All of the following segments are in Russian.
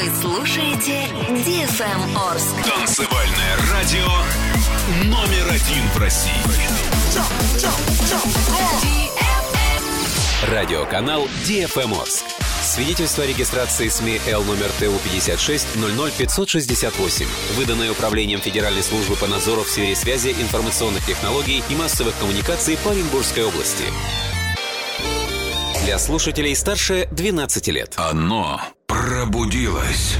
Вы слушаете DFM Орск. Танцевальное радио номер один в России. Радиоканал DFM Орск. Свидетельство о регистрации СМИ Л номер ТУ 56 568, выданное Управлением Федеральной службы по надзору в сфере связи, информационных технологий и массовых коммуникаций по Оренбургской области. Для слушателей старше 12 лет. Оно пробудилось.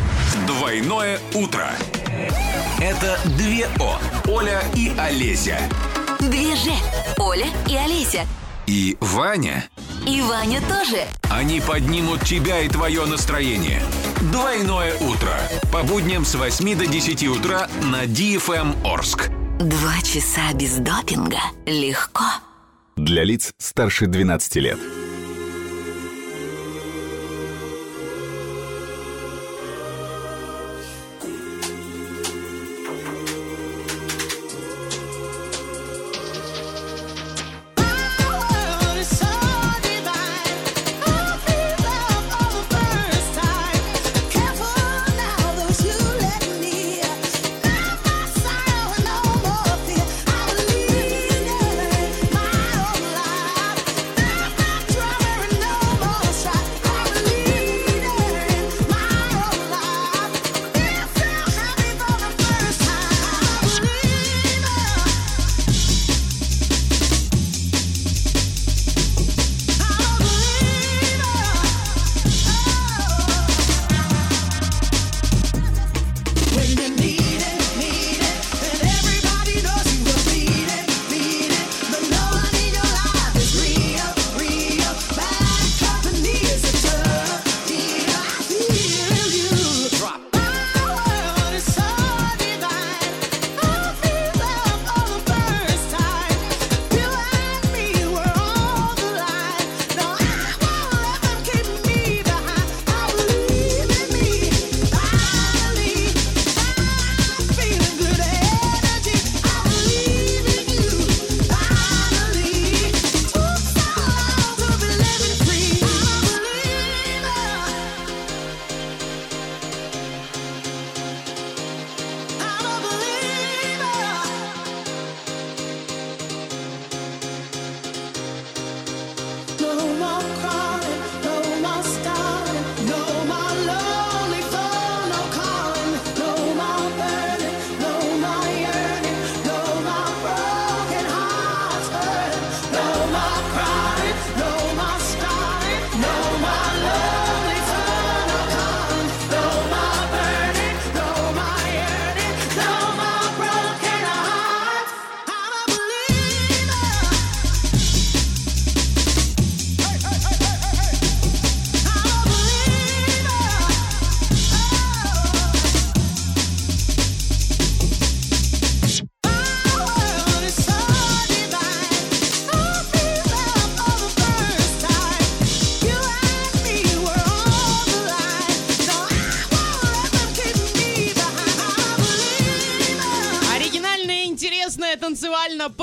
Двойное утро. Это две О. Оля и Олеся. Две же. Оля и Олеся. И Ваня. И Ваня тоже. Они поднимут тебя и твое настроение. Двойное утро. По будням с 8 до 10 утра на DFM Орск. Два часа без допинга. Легко. Для лиц старше 12 лет.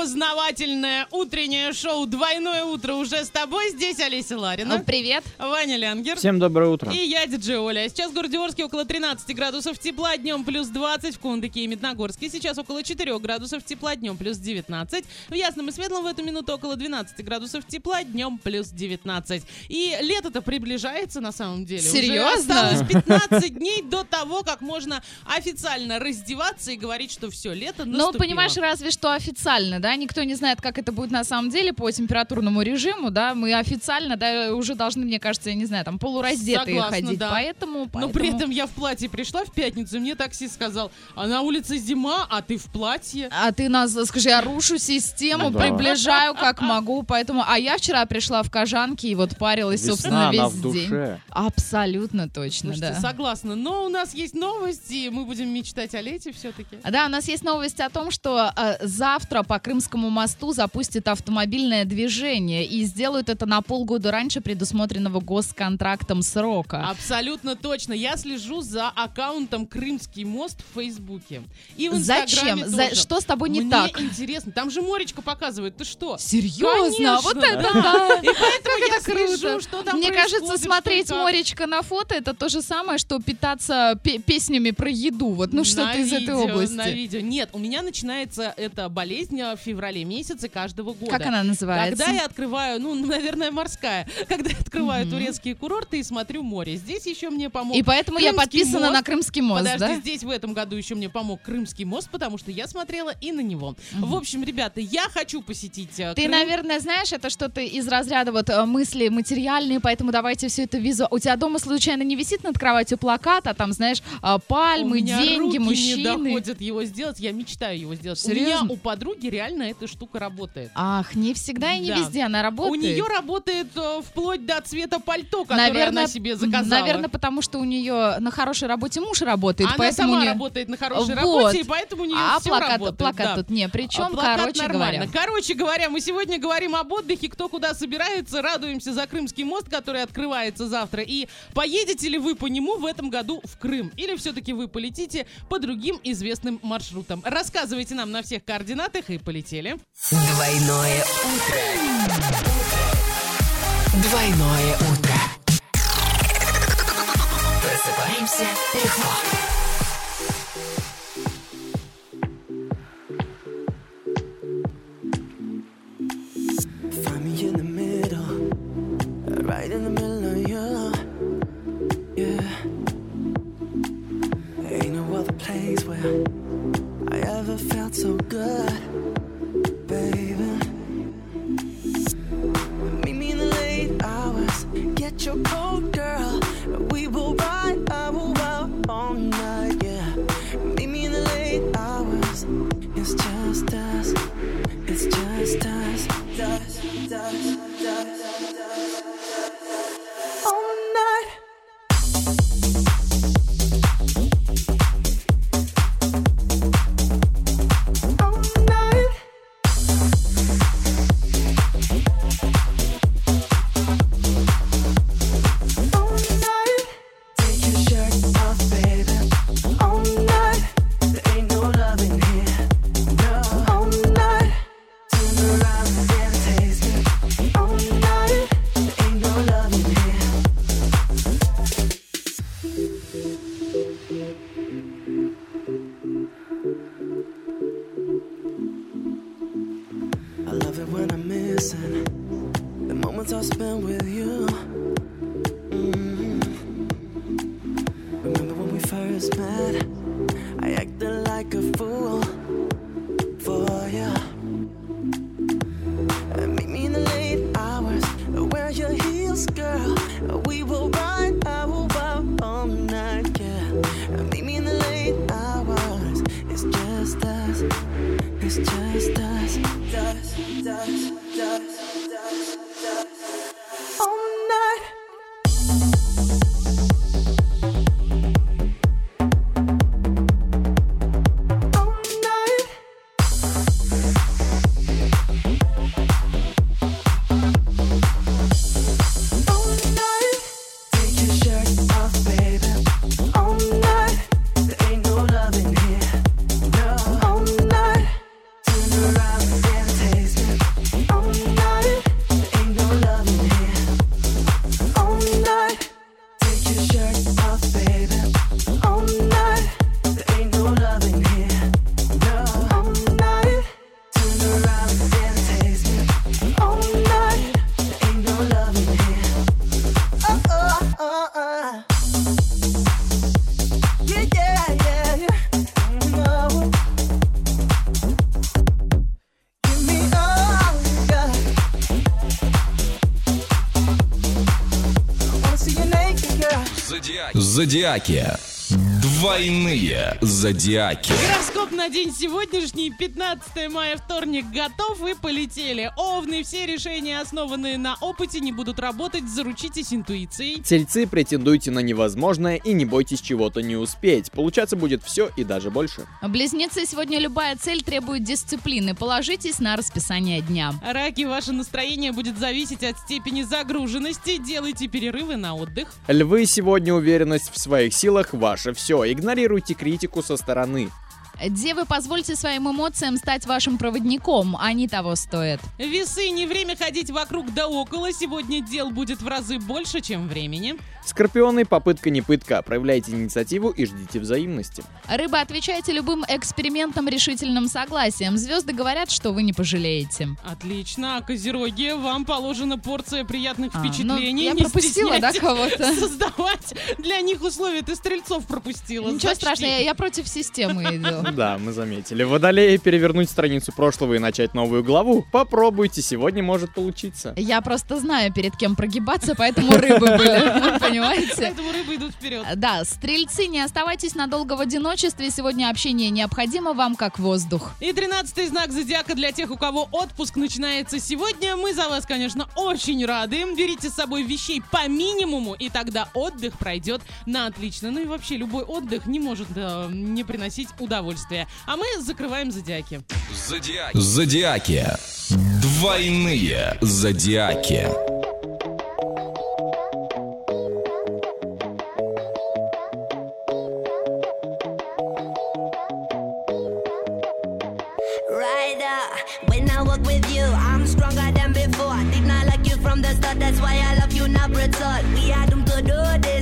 Танцевально-познавательное утреннее шоу «Двойное утро» уже с тобой. Здесь Олеся Ларина. Привет. Ваня Лянгер. Всем доброе утро. И я, диджей Оля. А Сейчас в городе Орске около 13 градусов тепла, днем плюс 20 в Кундыке и Медногорске. Сейчас около 4 градусов тепла, днем плюс 19. В Ясном и Светлом в эту минуту около 12 градусов тепла, днем плюс 19. И лето-то приближается на самом деле. Уже Серьезно? осталось 15 дней до того, как можно официально раздеваться и говорить, что все, лето Ну, наступило. понимаешь, разве что официально, да? Никто не знает, как это будет на самом деле по температурному режиму, да? Мы официально, да, уже должны, мне кажется, я не знаю, там полураздетые Согласна, ходить. да. Поэтому, Но поэтому... при этом я в платье пришла в пятницу, и мне таксист сказал, а на улице зима, а ты в платье. А ты нас, скажи, я рушу систему, Да. приближаю как могу, поэтому... А я вчера пришла в кожанке и вот парилась, собственно, Весна, весь она в день. душе. Абсолютно точно, Слушайте, да. согласна. Но у нас есть новости, мы будем мечтать о лете все-таки. Да, у нас есть новость о том, что э, завтра по Крымскому мосту запустят автомобильное движение и сделают это на полгода раньше предусмотренного госконтрактом срока. Абсолютно точно. Я слежу за аккаунтом Крымский мост в Фейсбуке. И в Зачем? Инстаграме За- тоже. что с тобой не Мне так? интересно. Там же Моречка показывает. Ты что? Серьезно? Конечно, вот это да. И поэтому я слежу, что там Мне кажется, что смотреть. Моречка на фото это то же самое, что питаться пе- песнями про еду. Вот, ну что-то На из этой области. На видео. Нет, у меня начинается эта болезнь э, в феврале месяце каждого года. Как она называется? Когда я открываю, ну, наверное, морская, когда я открываю Мгм. турецкие курорты и смотрю море. Здесь еще мне помог И поэтому я Крымский подписана мост. на Крымский мост, Подожди, да? здесь в этом году еще мне помог Крымский мост, потому что я смотрела и на него. В общем, ребята, я хочу посетить э, Ты, Крым. наверное, знаешь, это что-то из разряда вот э, мысли материальные, поэтому давайте все это визу. У тебя дома случайно не висит над кроватью плакат, а там, знаешь, а, пальмы, у деньги, руки не мужчины. доходят его сделать. Я мечтаю его сделать. У Серьезно? меня у подруги реально эта штука работает. Ах, не всегда и не Да. везде она работает. У нее работает э, вплоть до цвета пальто, которое наверное, она себе заказала. Наверное, потому что у нее на хорошей работе муж работает, она поэтому сама у неё- работает на хорошей Вот. работе, и поэтому у нее А все плакат, работает. плакат да. тут не. Причем, А плакат короче нормально. говоря. Короче говоря, мы сегодня говорим об отдыхе, кто куда собирается, радуемся за Крымский мост, который открывается завтра. И поедете ли вы по нему в этом году в Крым? Или все-таки вы полетите по другим известным маршрутам? Рассказывайте нам на всех координатах и полетели. Двойное утро. Двойное утро. Просыпаемся легко. I Двойные зодиаки. Гороскоп на день сегодняшний, 15 мая, вторник, готов и полетели. Овны, все решения, основанные на опыте, не будут работать, заручитесь интуицией. Тельцы, претендуйте на невозможное и не бойтесь чего-то не успеть. Получаться будет все и даже больше. Близнецы, сегодня любая цель требует дисциплины. Положитесь на расписание дня. Раки, ваше настроение будет зависеть от степени загруженности. Делайте перерывы на отдых. Львы, сегодня уверенность в своих силах ваше все. Игнорируйте критику со стороны. Девы, позвольте своим эмоциям стать вашим проводником. Они того стоят. Весы, не время ходить вокруг да около. Сегодня дел будет в разы больше, чем времени. Скорпионы, попытка не пытка. Проявляйте инициативу и ждите взаимности. Рыба, отвечайте любым экспериментам решительным согласием. Звезды говорят, что вы не пожалеете. Отлично. А Козероги, вам положена порция приятных А, впечатлений. ну, я Не пропустила, да, стесняйтесь кого-то? Создавать для них условия. Ты стрельцов пропустила. Ничего Зачти. страшного, я, я против системы иду. Да, мы заметили. Водолеи, перевернуть страницу прошлого и начать новую главу. Попробуйте, сегодня может получиться. Я просто знаю, перед кем прогибаться, поэтому рыбы были, понимаете? Поэтому рыбы идут вперед. Да, стрельцы, не оставайтесь надолго в одиночестве. Сегодня общение необходимо вам, как воздух. И тринадцатый знак зодиака для тех, у кого отпуск начинается сегодня. Мы за вас, конечно, очень рады. Берите с собой вещей по минимуму, и тогда отдых пройдет на отлично. Ну и вообще, любой отдых не может э, не приносить удовольствия. А мы закрываем зодиаки. Зодиаки. Зодиаки. Двойные зодиаки. Not from the start, that's why I love you now, Brazil. We are doomed to do this,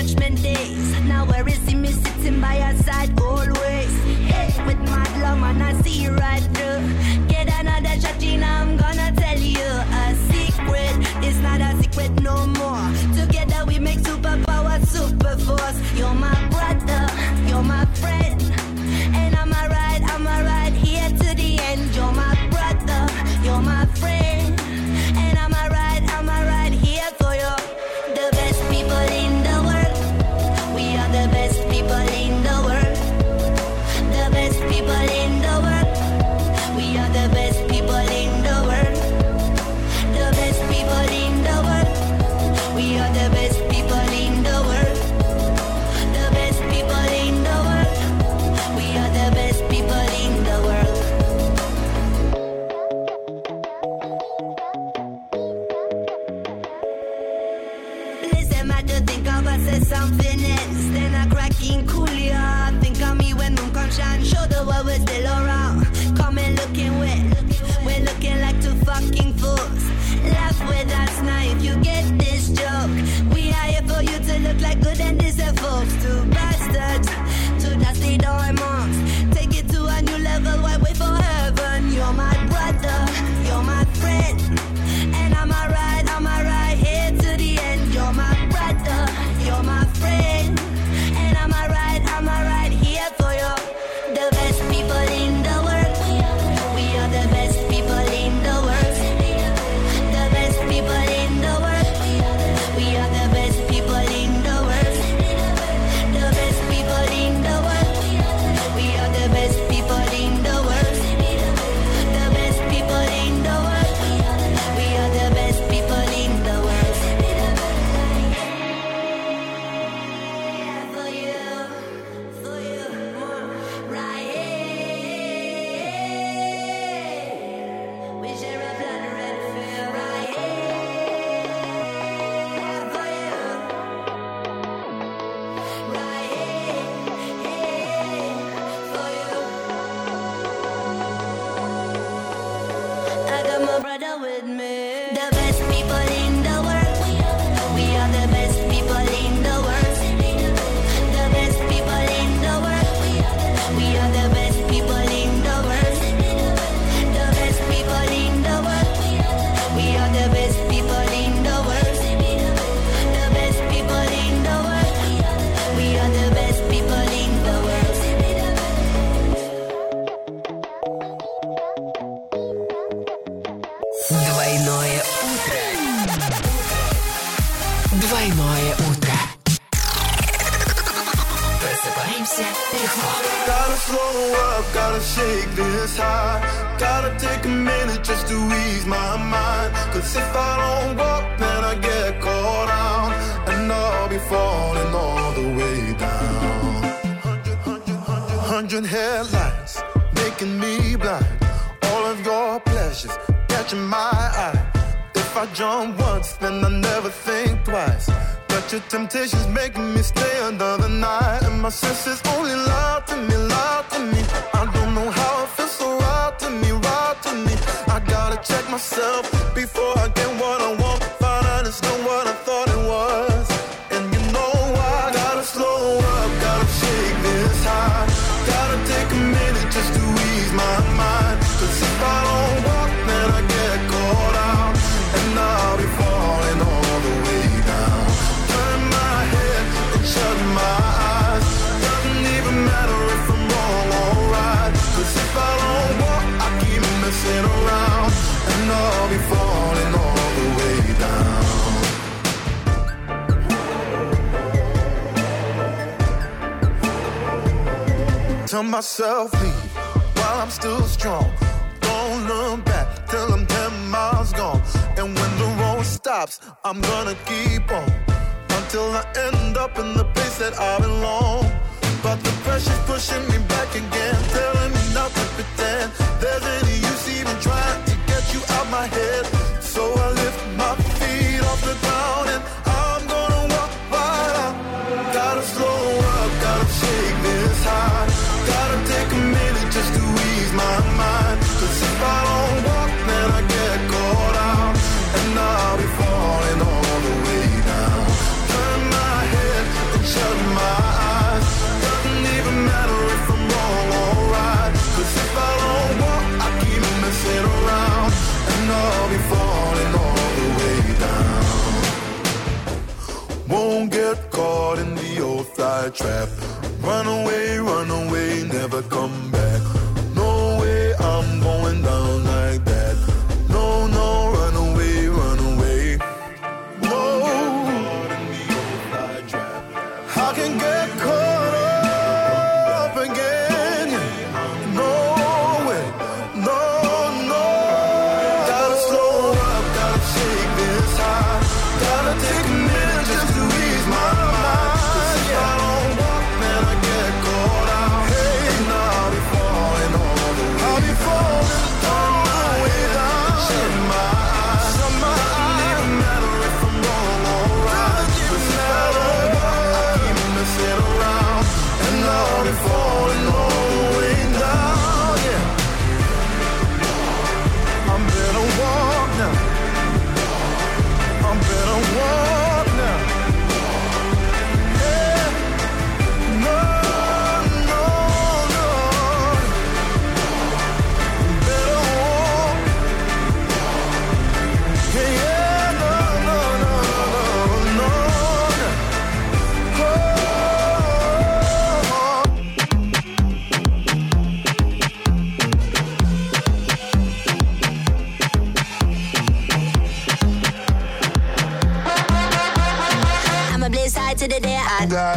judgment days. Now where is see me sitting by your side always? Hey, with my love, man, I see right through. Tell myself leave while I'm still strong. Don't look back till I'm 10 miles gone. And when the road stops, I'm gonna keep on until I end up in the place that I belong. But the pressure's pushing me back again, telling me not to pretend there's any use even trying to get you out my head. So I lift my feet off the ground and I'm gonna walk right out. Gotta slow up, gotta shake. Gotta take a minute just to ease my mind. Cause if I don't walk, then I get caught out. And I'll be falling all the way down. Turn my head and shut my eyes. Doesn't even matter if I'm wrong or right. Cause if I don't walk, I keep messing around. And I'll be falling all the way down. Won't get caught in the old fly trap. Run away, run away, never come back.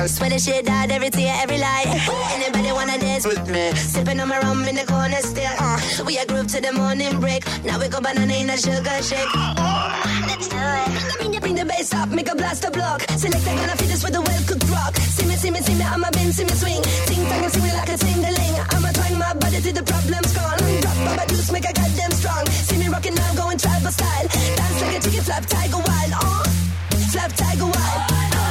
Die. Swear the shit died every tear, every lie. Anybody wanna dance with me? Sipping on my rum in the corner still. Uh, we a group to the morning break. Now we go banana in a sugar shake. Let's do it. Bring the, bring the bass up, make a blast a block. Select I gonna fit with a well cooked rock. See me, see me, see me, I'm a bend, see me swing. Ting tang, see me like a ting-a-ling. I'm a twang my body till the problem's gone. Drop my juice, make a goddamn strong. See me rocking now, going tribal style. Dance like a chicken flap, tiger wild. Uh, flap, tiger wild. Too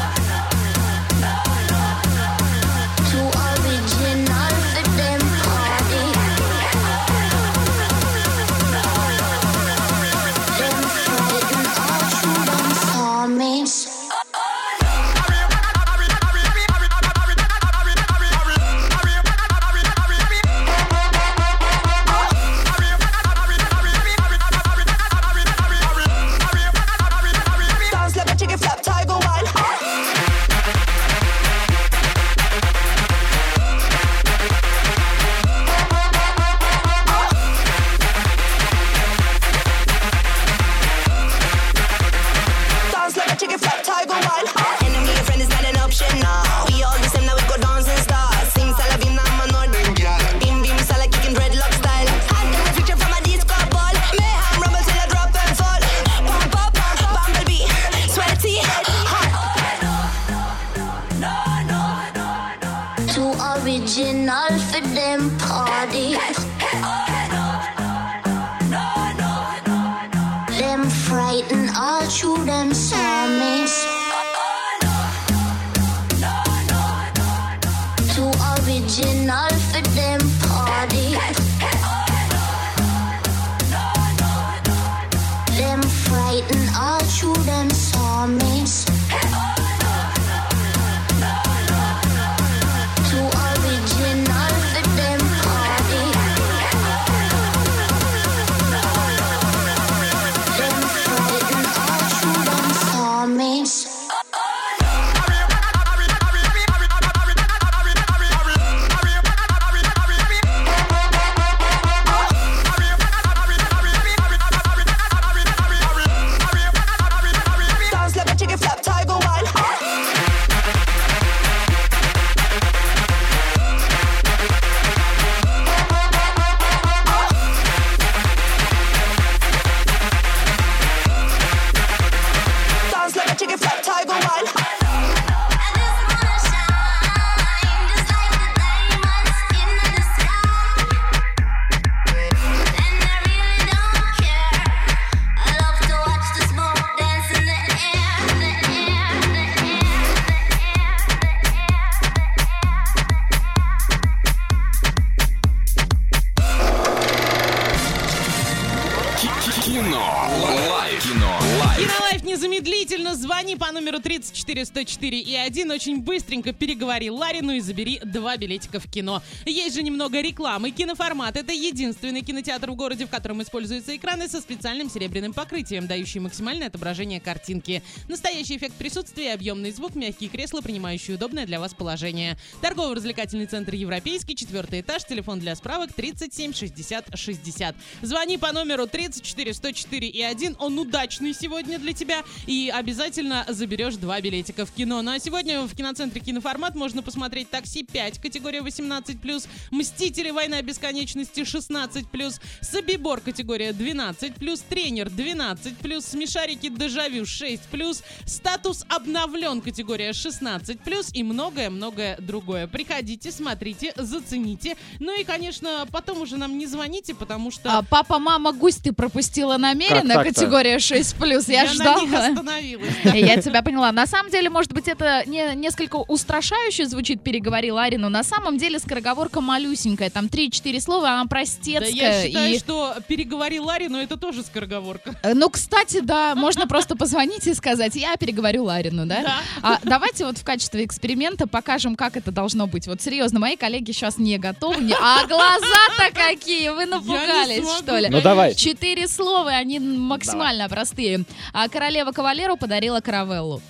34 104 и 1. Очень быстренько переговори Ларину и забери два билетика в кино. Есть же немного рекламы. Киноформат — это единственный кинотеатр в городе, в котором используются экраны со специальным серебряным покрытием, дающие максимальное отображение картинки. Настоящий эффект присутствия, объемный звук, мягкие кресла, принимающие удобное для вас положение. Торгово-развлекательный центр «Европейский», четвертый этаж, телефон для справок 37 60 60. Звони по номеру 34 104 и 1. Он удачный сегодня для тебя. И обязательно заберешь два билетика в кино. Ну а сегодня в киноцентре «Киноформат» можно посмотреть «Такси 5», категория 18+, «Мстители. Война бесконечности» 16+, «Собибор» категория 12+, «Тренер» 12+, «Смешарики. Дежавю» 6+, «Статус обновлен» категория 16+, и многое-многое другое. Приходите, смотрите, зацените. Ну и, конечно, потом уже нам не звоните, потому что... А, папа, мама, гусь ты пропустила намеренно, категория 6+. Я, Я на ждала. них остановилась. Я тебя поняла. На самом деле, может быть, это не, несколько устрашающе звучит, переговори Ларри, но на самом деле скороговорка малюсенькая. Там 3-4 слова, она Да простецкая. я считаю, и- что переговори Ларри, но это тоже скороговорка. Э, Ну, кстати, да, можно просто позвонить и сказать, я переговорю Ларину, да? Да. А давайте вот в качестве эксперимента покажем, как это должно быть. Вот серьезно, мои коллеги сейчас не готовы. не- А глаза-то какие! Вы напугались, смогу, что ли? Ну, давай. Четыре слова, они максимально простые. А королева кавалеру подарила каравеллу.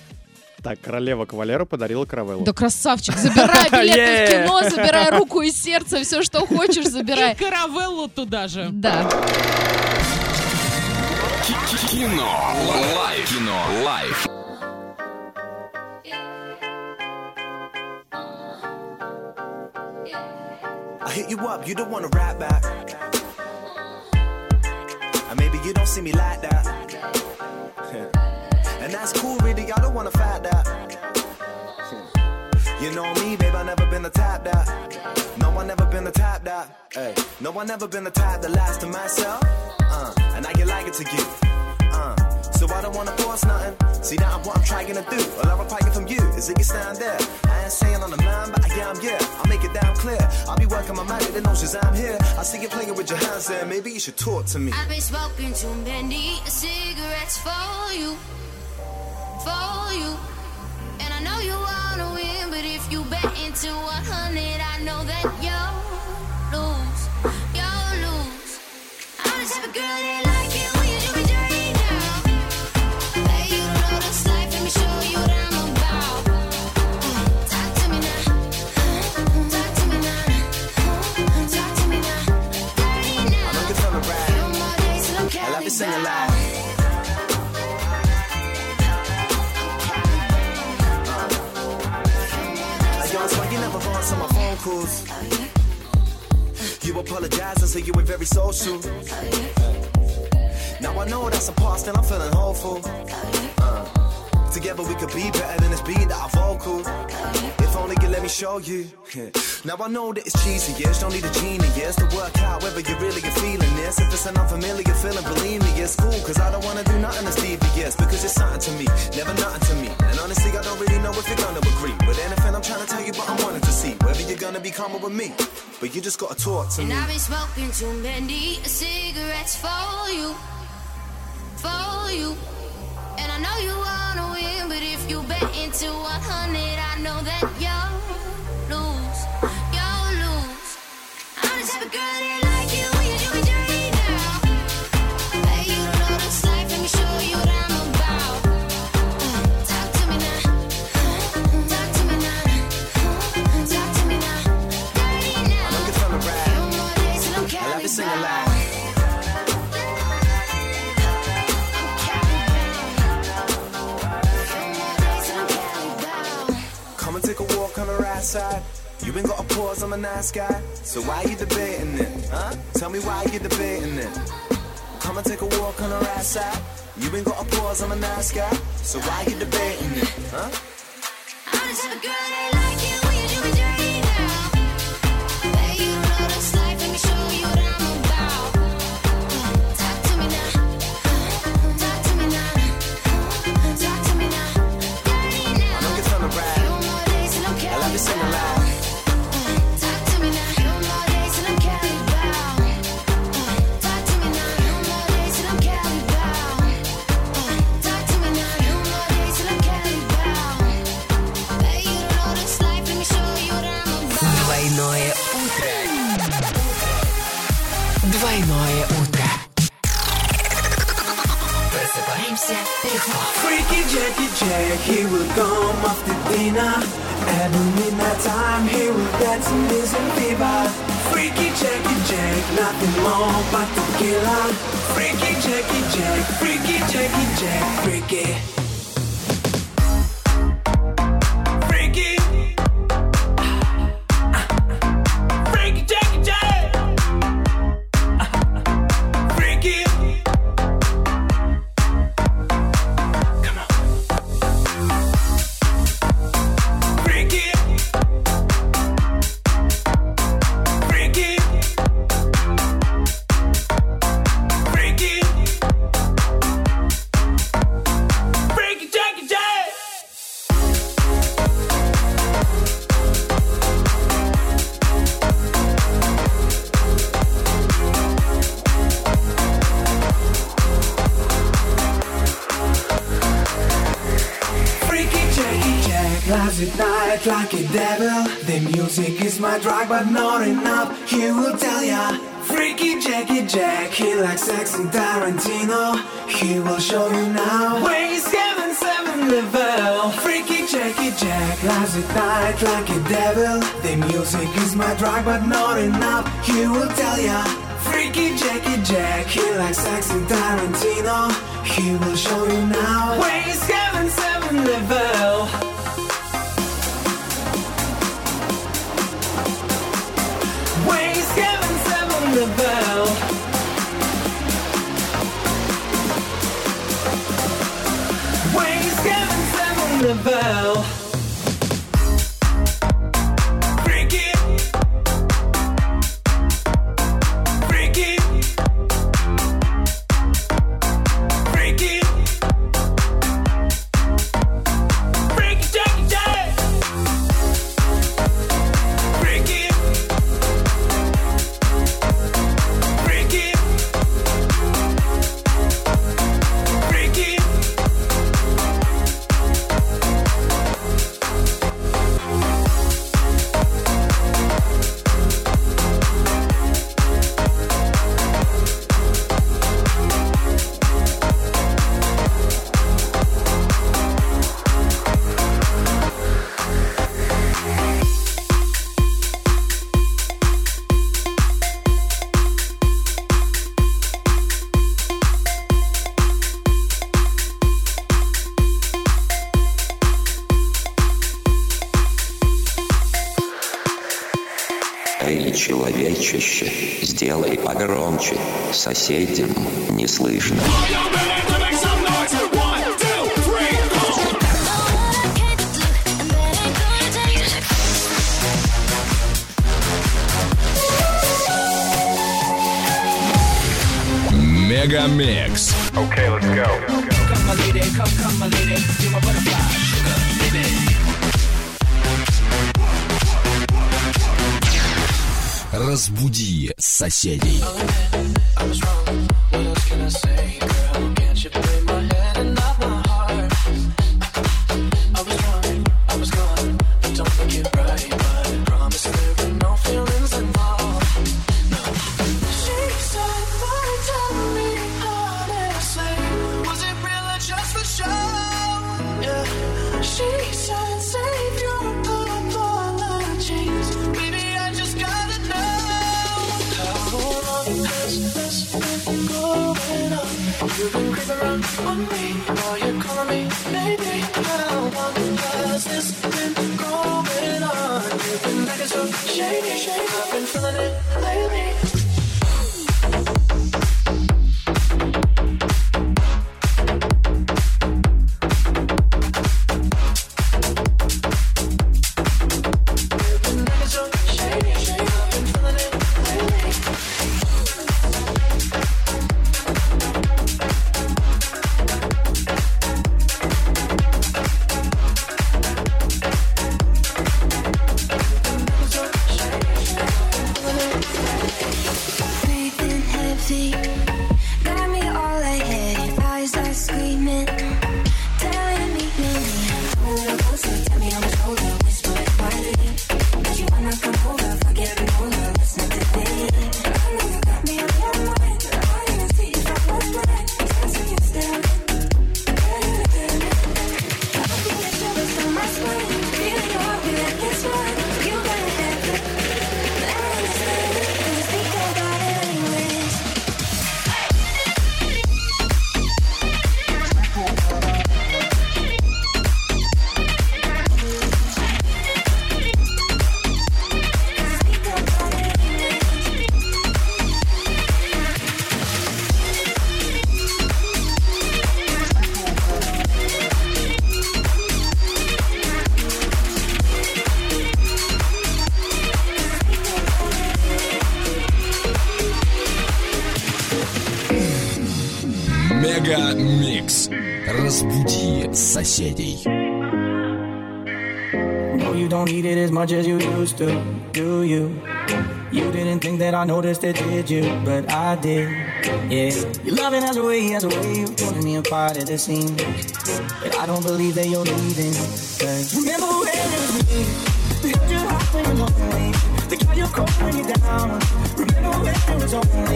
Так, королева кавалеру подарила каравеллу. Да красавчик, забирай билеты в кино, забирай руку и сердце, все, что хочешь, забирай. И каравеллу туда же. Да. Кино. Лайф. Кино. Лайф. I hit you up, you don't wanna rap back. And maybe you don't see me like that. That's cool, really, I don't wanna fight that. You know me, babe, I never been the type that. No, I never been the type that. Hey, no, I never been the type that lies to myself. Uh, and I get like it to you. Uh, so I don't wanna force nothing. See, now what I'm trying to do. All I'm require from you is that you stand there. I ain't saying on the line, but I am, yeah. I'll make it damn clear. I'll be working my magic, the notions I'm here. I see you playing with your hands there. Maybe you should talk to me. I've been smoking too many cigarettes for you, for you. And I know you wanna win, but if you bet into 100, I know that you'll lose, you'll lose. I'm the type of girl that like it phone. You apologize and say you were very social. Now I know that's a past and I'm feeling hopeful. Uh, together we could be better than this beat that I vocal. If only you let let me show you. Now I know that it's cheesy, yes, don't need a genius to work out whether you really are feeling this. If it's an unfamiliar feeling, believe me, it's cool. Cause I don't wanna do nothing that's devious, because it's something to me, never nothing to me. And honestly, I don't really know if you're gonna agree be calmer with me. But you just gotta talk to And me. I've been smoking too many cigarettes for you, for you. And I know you wanna win, but if you bet into 100, I know that you'll lose, you'll lose. I'm the type of girl that side. You ain't got a pause, I'm a nice guy. So why you debating it? Huh? Tell me why you debating it. Come and take a walk on the right side. You ain't got a pause, I'm a nice guy. So why you debating it? Huh? I'm the type of girl that like Jackie Jack, he will come after dinner. Every midnight time, he will dance in his fever. Freaky Jackie Jack, nothing more but tequila. Freaky Jackie Jack, Freaky Jackie Jack. Freaky. But not enough. He will tell ya. Freaky Jackie Jack, he likes sexy Tarantino. He will show соседям не слышно. Мегамикс. Okay, let's go. Come, my lady, come, come, my lady. You're my butterfly, sugar, baby. Разбуди соседей. Okay. much as you used to. Do you? You didn't think that I noticed it, did you? But I did. Yeah. Your loving has a way, has a way of pulling me apart at the seams. But I don't believe that you're leaving. Cause remember when it was me? The held you high when you lonely. The guy you call when you're down. Remember when it was only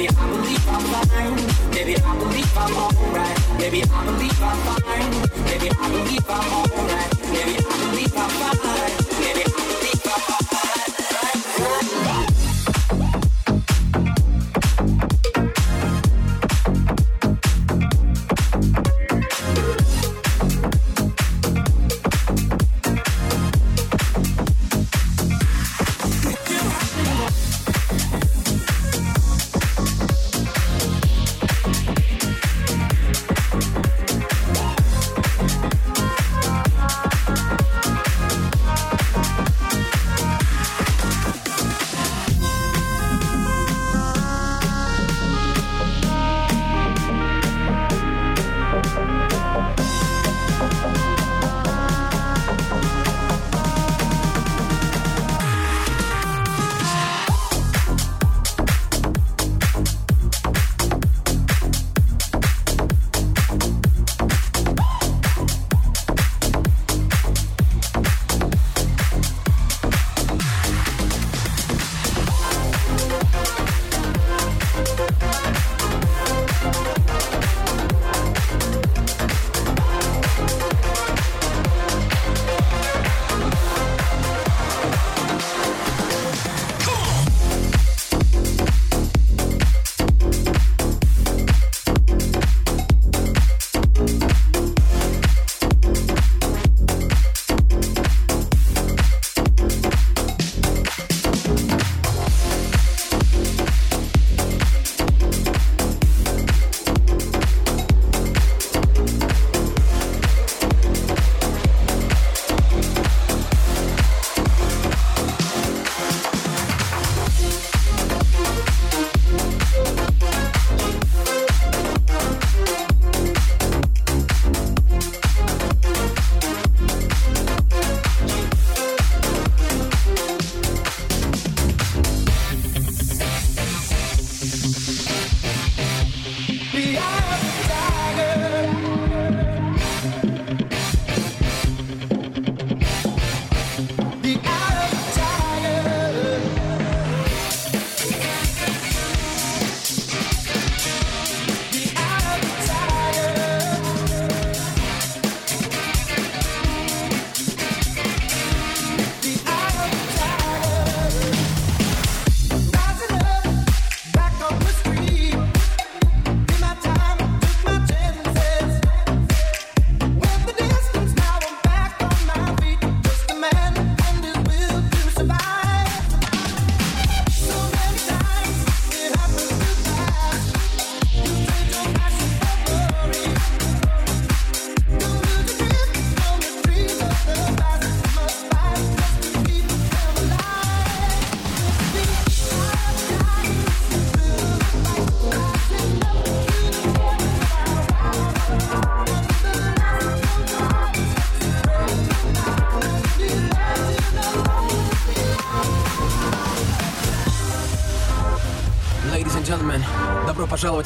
Maybe I believe I'm fine. Maybe I believe I'm alright. Maybe I believe I'm fine. Maybe I believe I'm alright.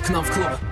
okna w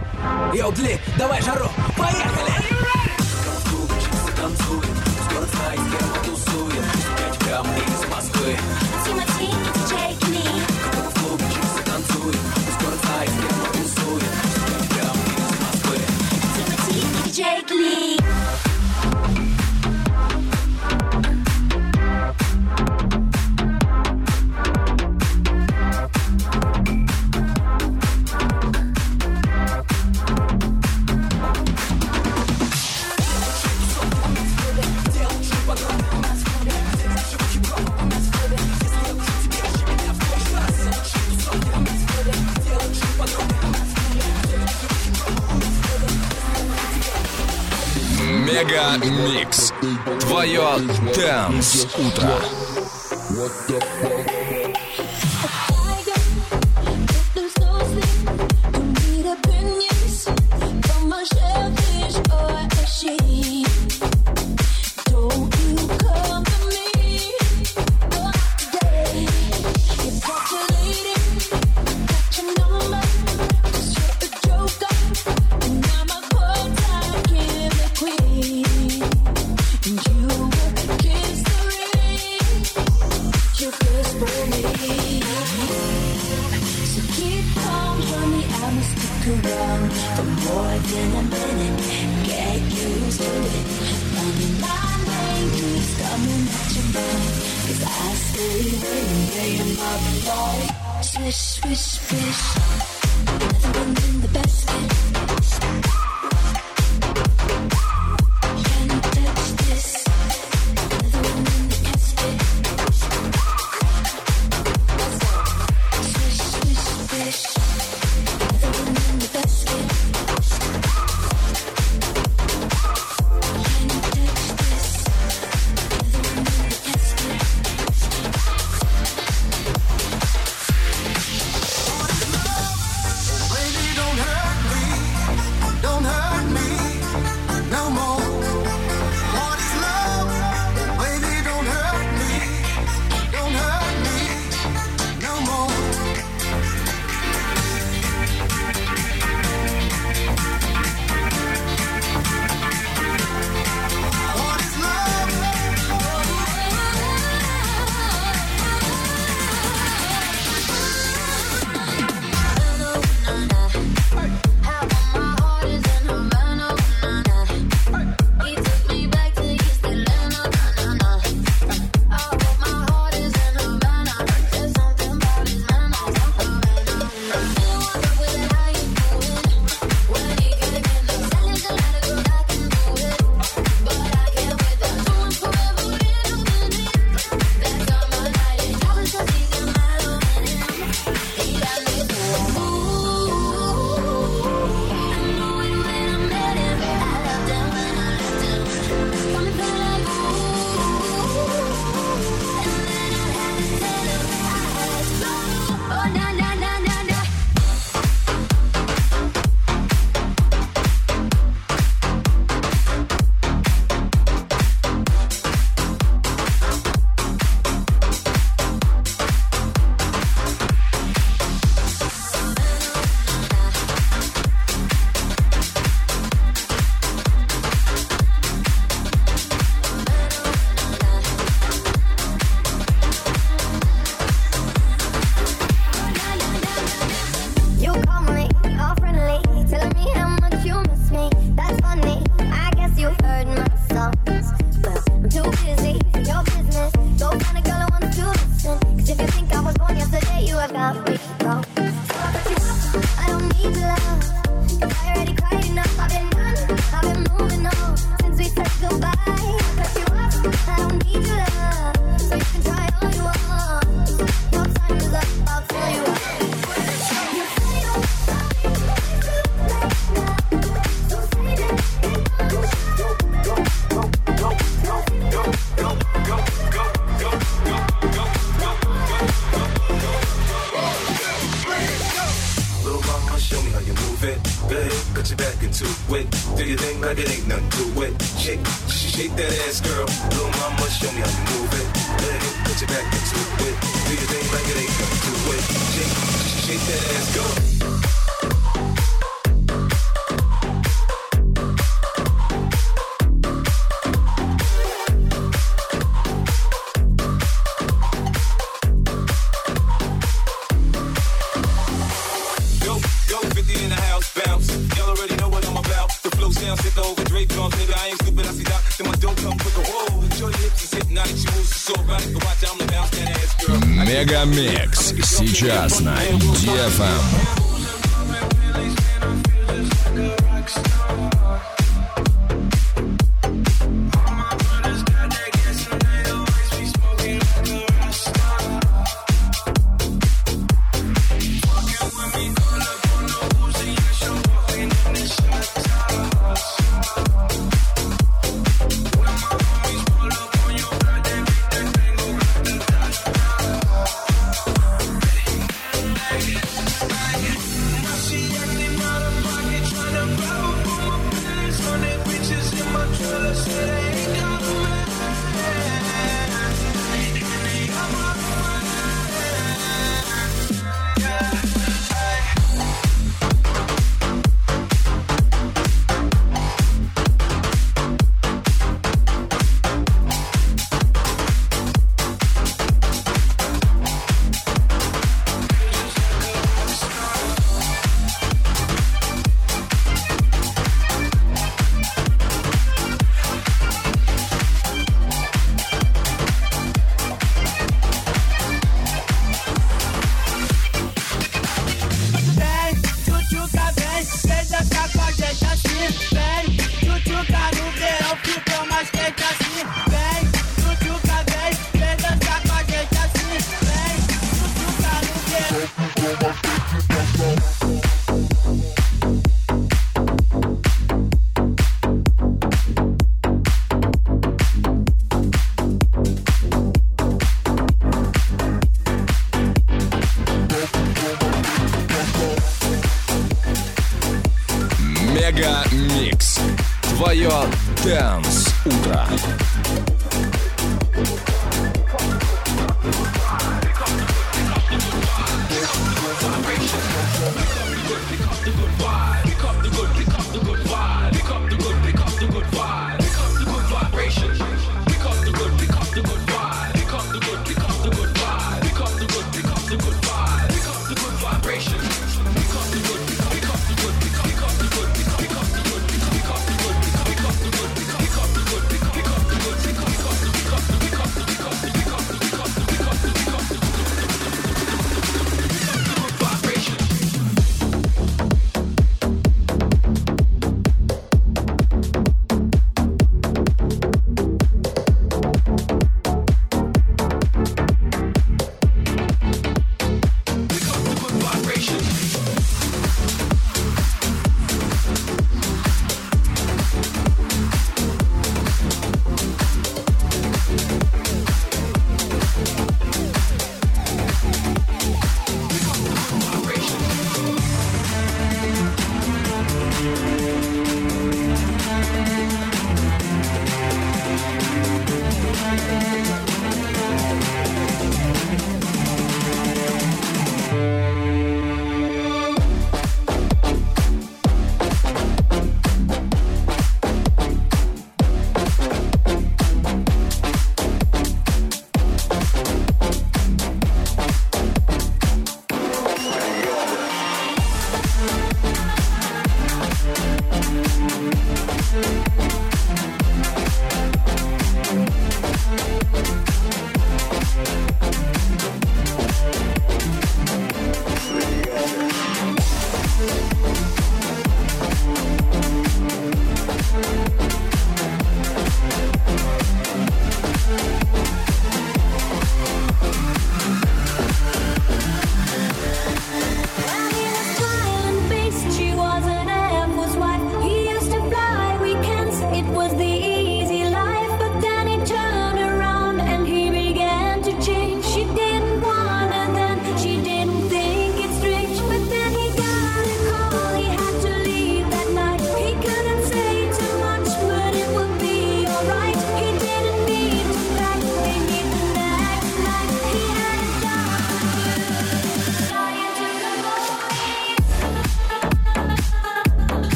Мега Микс. Твое Дэнс Утро. What the fuck?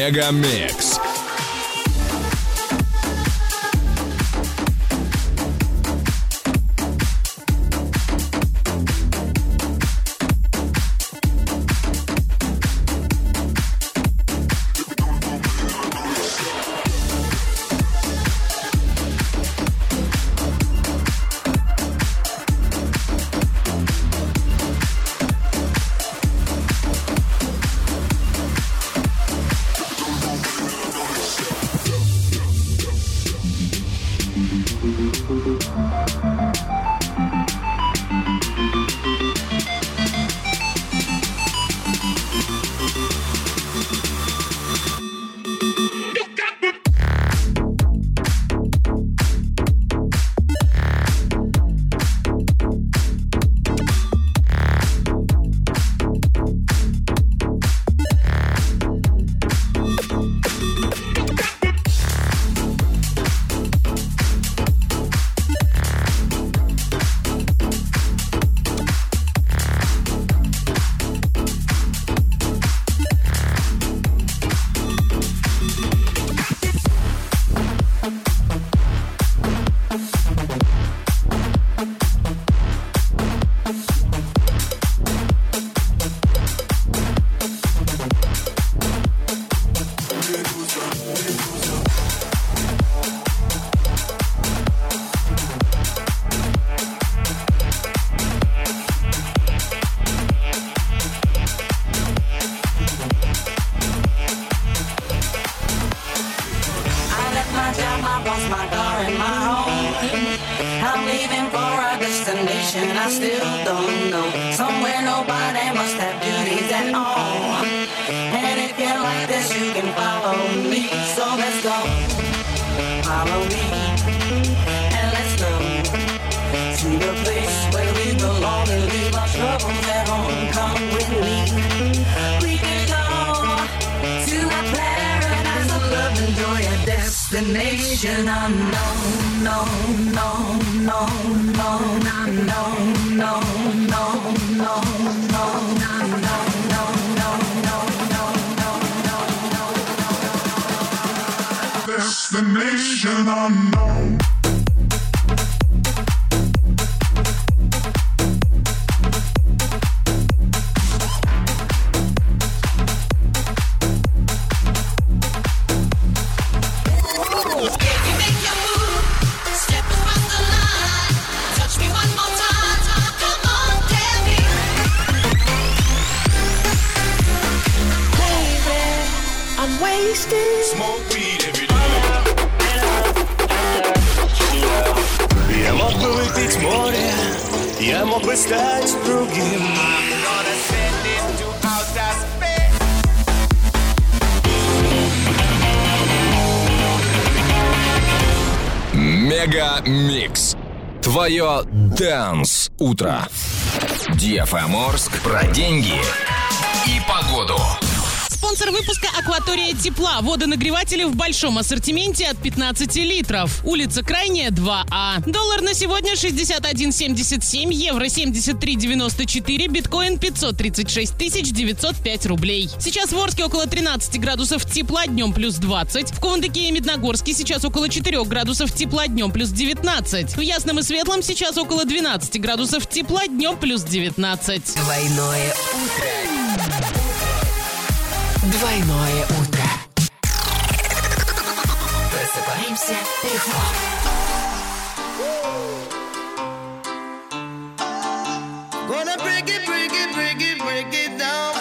Мега wasted. Smoke weed every day. Я мог бы выпить море, я мог бы стать другим. Мега Микс. Твое Дэнс Утро. Диафаморск про деньги и погоду. Спонсор выпуска «Акватория тепла». Водонагреватели в большом ассортименте от 15 литров. Улица Крайняя, 2А. А. Доллар на сегодня 61,77, евро 73,94, биткоин 536 905 рублей. Сейчас в Орске около 13 градусов тепла, днем плюс 20. В Кундыке и Медногорске сейчас около 4 градусов тепла, днем плюс 19. В Ясном и Светлом сейчас около 12 градусов тепла, днем плюс 19. Двойное утро. Двойное утро. Просыпаемся легко. Gonna break it, break it, break it, break it down.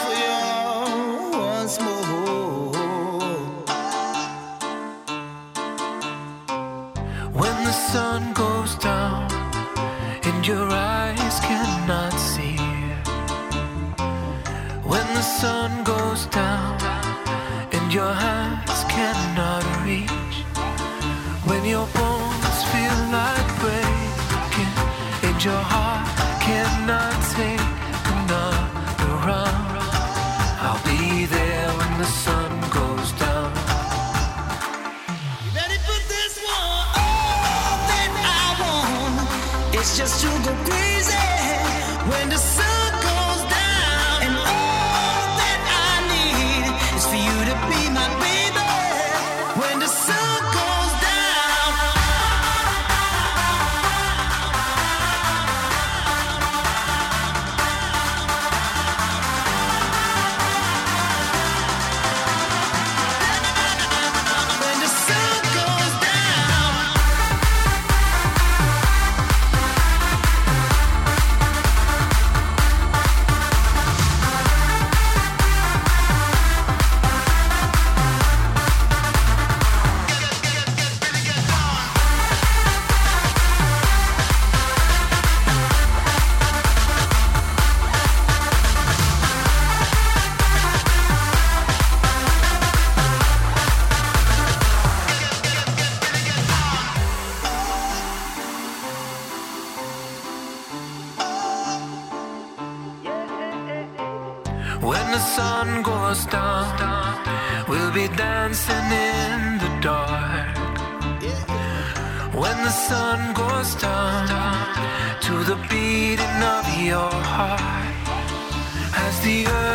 beating of your heart. As the earth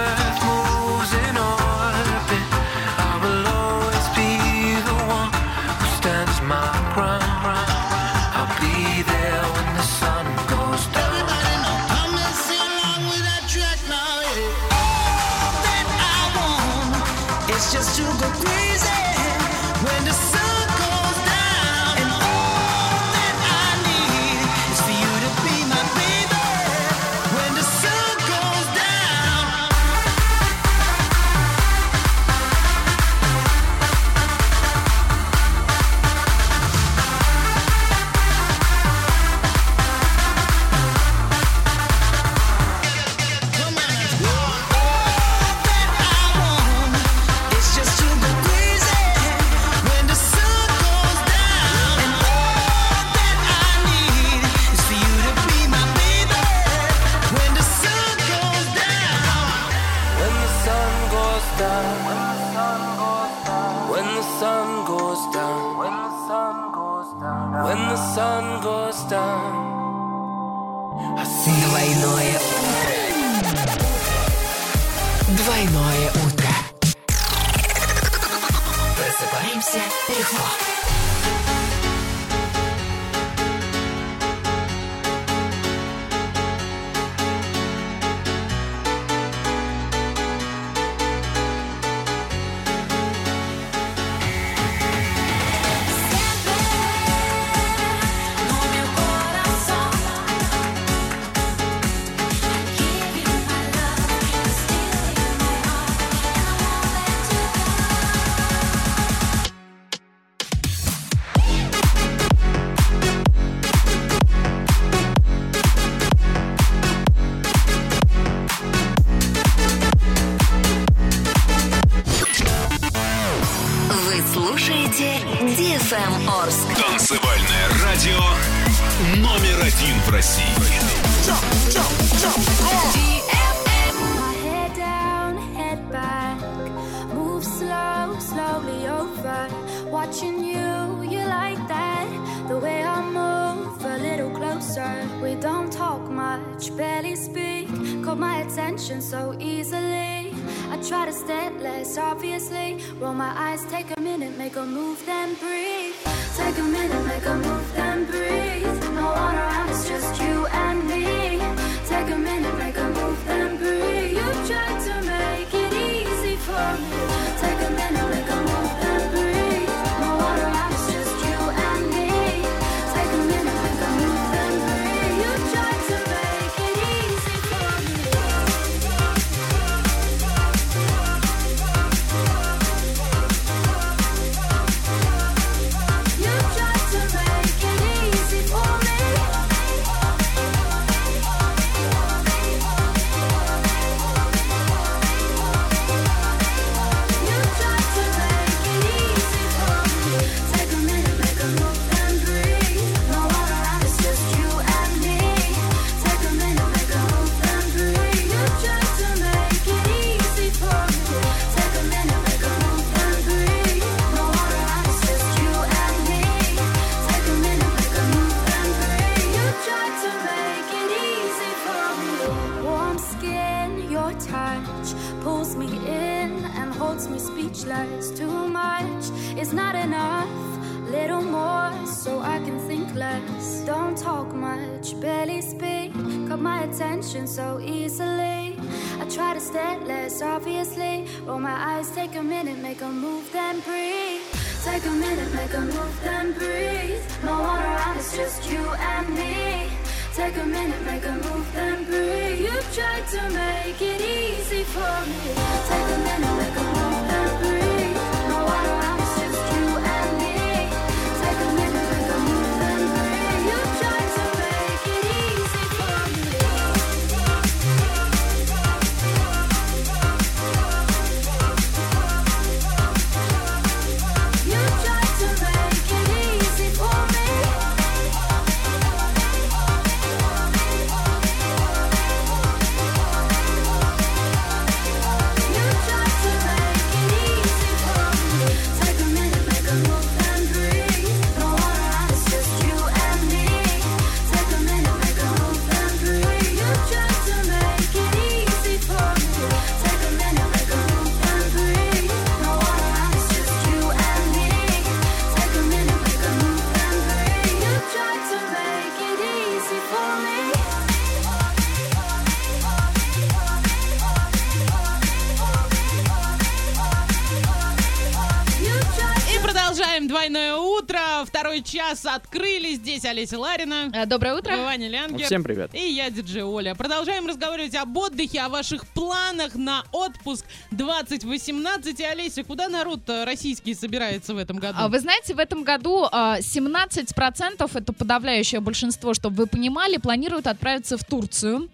сейчас открыли. Здесь Олеся Ларина. Э, доброе утро. Ваня Лянгер. Всем привет. И я, диджей Оля. Продолжаем разговаривать об отдыхе, о ваших планах на отпуск 2018. И, Олеся, куда народ российский собирается в этом году? А, вы знаете, в этом году а, 17%, это подавляющее большинство, чтобы вы понимали, планируют отправиться в Турцию.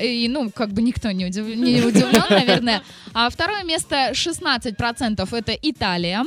И, ну, как бы никто не, удив... не удивлен, наверное. А второе место 16% это Италия.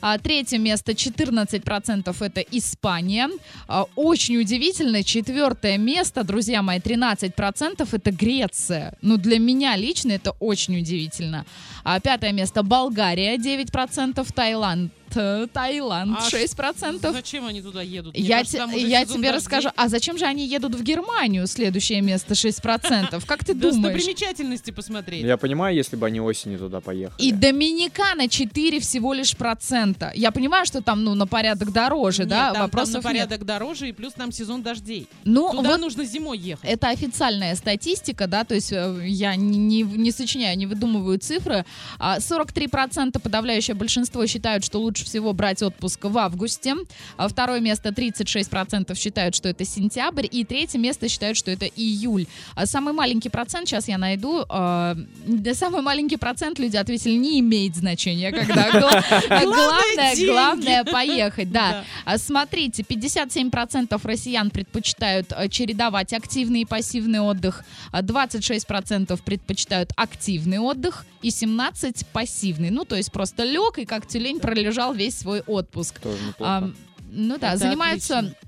А, третье место 14% это Испания. А, очень удивительно, четвертое место, друзья мои, 13% это Греция. Ну, для меня лично это очень удивительно. А, пятое место Болгария, 9%, Таиланд Таиланд, А 6%. Зачем они туда едут? Мне Я, кажется, те- я тебе дождей. расскажу. А зачем же они едут в Германию? Следующее место 6%. Как ты думаешь? Достопримечательности посмотреть. Я понимаю, если бы они осенью туда поехали. И Доминикана 4 всего лишь процента. Я понимаю, что там, ну, на порядок дороже, Нет, да, там, вопросов там на нет. порядок дороже, и плюс там сезон дождей. Ну, Туда вот нужно зимой ехать. Это официальная статистика, да, то есть э, я не, не, не сочиняю, не выдумываю цифры. А 43% подавляющее большинство считают, что лучше всего брать отпуск в августе. А второе место 36% считают, что это сентябрь. И третье место считают, что это июль. А самый маленький процент, сейчас я найду, э, самый маленький процент люди ответили, не имеет значения, когда гла- главное, главное поехать, да. Смотрите, 57% россиян предпочитают чередовать активный и пассивный отдых, а 26% предпочитают активный отдых и 17% пассивный. Ну, то есть просто лег и как тюлень пролежал весь свой отпуск. Тоже неплохо. Ам, ну да, Это занимаются... отлично.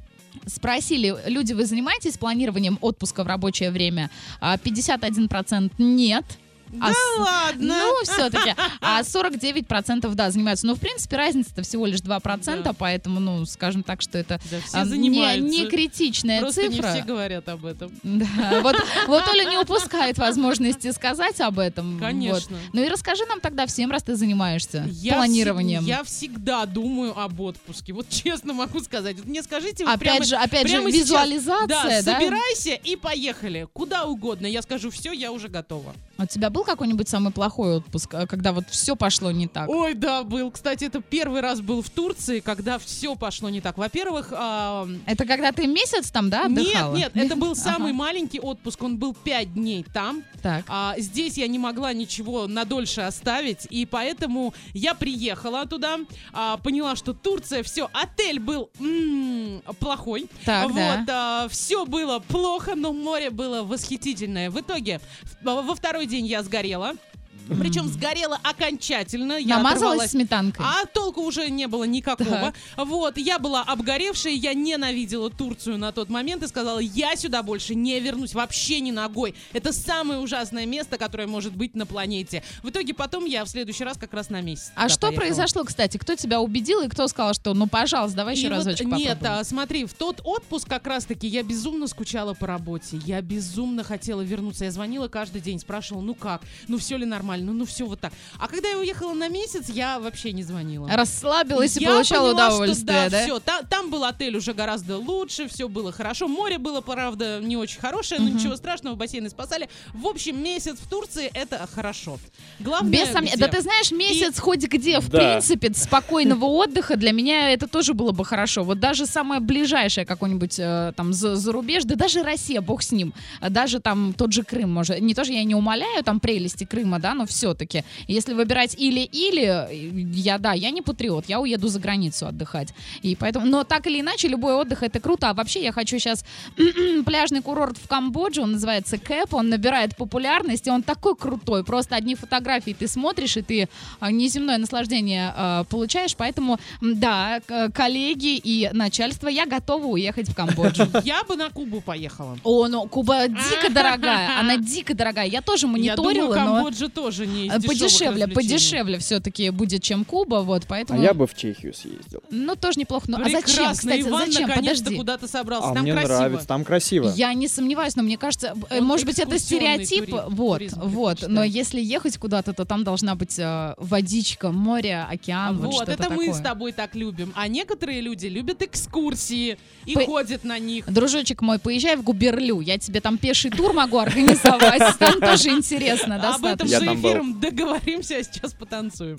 Спросили, люди, вы занимаетесь планированием отпуска в рабочее время? А 51% нет. Да с- ладно? Ну, все-таки. А 49% да, занимаются. Но, в принципе, разница-то всего лишь 2%, поэтому, ну, скажем так, что это Да, все а, не, не критичная Просто цифра. не все говорят об этом. Да, вот, вот Оля не упускает возможности сказать об этом. Конечно. Вот. Ну и расскажи нам тогда всем, раз ты занимаешься Я планированием. всег- я всегда думаю об отпуске. Вот честно могу сказать. Вот мне скажите, вот Опять прямо- же- опять же, прямо сейчас, визуализация, да, да? собирайся и поехали. Куда угодно. Я скажу, все, я уже готова. У тебя был какой-нибудь самый плохой отпуск, а, когда вот все пошло не так? Ой, да, был. Кстати, это первый раз был в Турции, когда все пошло не так. Во-первых, а, Это когда ты месяц там, да, отдыхала? Нет, нет, это был Ага. самый маленький отпуск. Он был пять дней там. Так. А, здесь я не могла ничего надольше оставить, и поэтому я приехала туда, а, поняла, что Турция, все, отель был м, плохой. Так, вот, да. все было плохо, но море было восхитительное. В итоге во второй день я сгорела. Причем сгорела окончательно. Я Намазалась оторвалась. сметанкой? А толку уже не было никакого. Вот, я была обгоревшая, я ненавидела Турцию на тот момент и сказала, я сюда больше не вернусь, вообще ни ногой. Это самое ужасное место, которое может быть на планете. В итоге потом я в следующий раз как раз на месяц. А что поехала. произошло, кстати? Кто тебя убедил и кто сказал, что ну, пожалуйста, давай еще вот разочек Нет, попробуем? а, смотри, в тот отпуск как раз-таки я безумно скучала по работе. Я безумно хотела вернуться. Я звонила каждый день, спрашивала, ну как, ну все ли нормально, ну все вот так. А когда я уехала на месяц, я вообще не звонила. Расслабилась и Я получала поняла, удовольствие, что, да? Все, там был отель уже гораздо лучше, все было хорошо. Море было, правда, не очень хорошее, но Мгм. ничего страшного, бассейны спасали. В общем, месяц в Турции это хорошо. Главное, Без сомнения. Да ты знаешь, месяц хоть где, в Да. принципе, спокойного отдыха для меня это тоже было бы хорошо. Вот даже самое ближайшее какой-нибудь э, там за, зарубеж, да даже Россия, бог с ним, даже там тот же Крым, может, не то, что я не умоляю там прелести Крыма, да, но все-таки, если выбирать или-или, я, да, я не патриот, я уеду за границу отдыхать. И поэтому, но так или иначе, любой отдых это круто, а вообще я хочу сейчас пляжный курорт в Камбодже, он называется Кэп, он набирает популярность, и он такой крутой, просто одни фотографии ты смотришь, и ты а, неземное наслаждение а, получаешь, поэтому, да, коллеги и начальство, я готова уехать в Камбоджу. Я бы на Кубу поехала. О, ну Куба дико дорогая, она дико дорогая. Я тоже мониторила, но Камбоджа тоже не из э, подешевле, подешевле все-таки будет, чем Куба, вот, А поэтому... я бы в Чехию съездил. Ну, тоже неплохо. Ну, а зачем, кстати, Иван зачем? Подожди. куда-то собрался. А Там мне красиво. нравится, там красиво. Я не сомневаюсь, но мне кажется, э, Он может быть, это стереотип, тури- вот, туризм вот. Но если ехать куда-то, то там должна быть э, водичка, море, океан, вот, Вот, что-то это мы такое. с тобой так любим. А некоторые люди любят экскурсии и По- ходят на них. Дружочек мой, поезжай в Губерлю, я тебе там пеший тур могу организовать, там тоже интересно Об этом за эфиром договоримся, а сейчас потанцуем.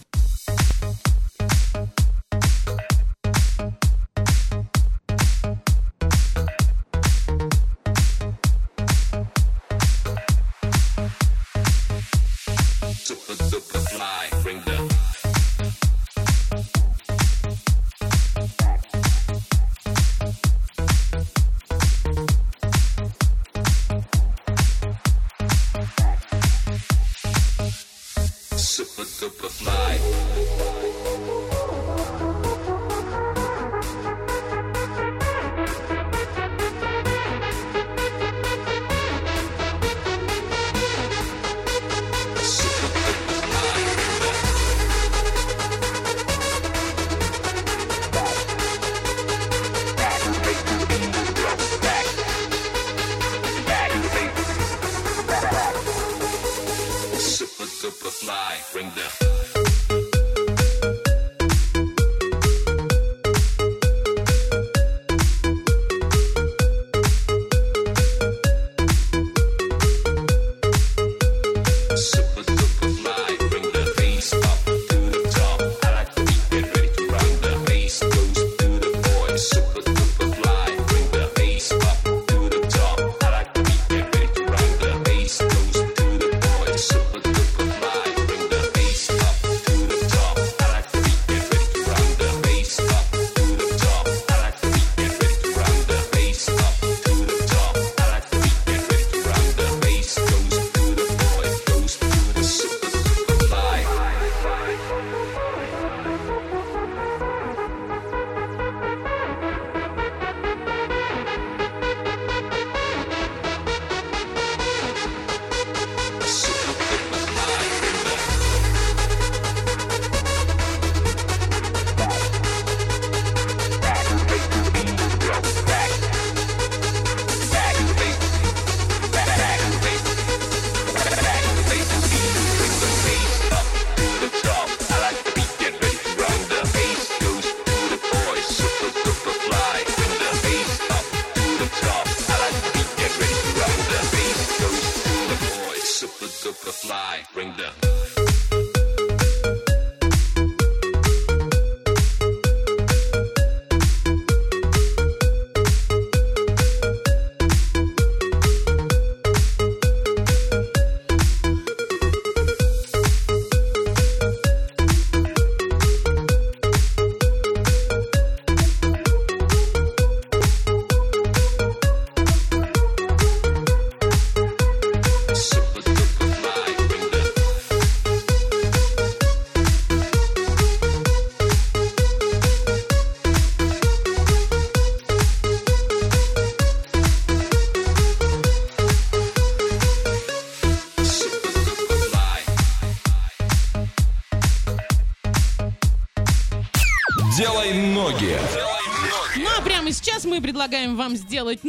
Предлагаем вам сделать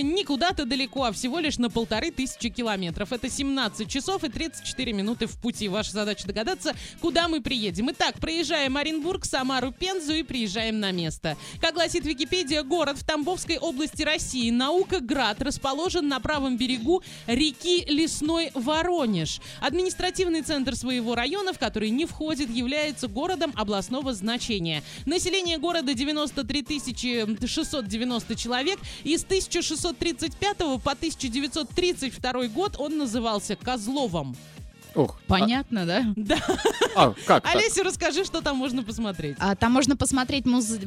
и не куда-то далеко, а всего лишь на полторы тысячи километров. Это 17 часов и 34 минуты в пути. Ваша задача догадаться, куда мы приедем. Итак, проезжаем Оренбург, Самару, Пензу и приезжаем на место. Как гласит Википедия, город в Тамбовской области России, наука Град, расположен на правом берегу реки Лесной Воронеж. Административный центр своего района, в который не входит, является городом областного значения. Население города 93 690 человек. Из 1600 1935 по 1932 год он назывался Козловом. Ух. Понятно, да? Да. А, как так? Олеся, расскажи, что там можно посмотреть. А, там можно посмотреть муз-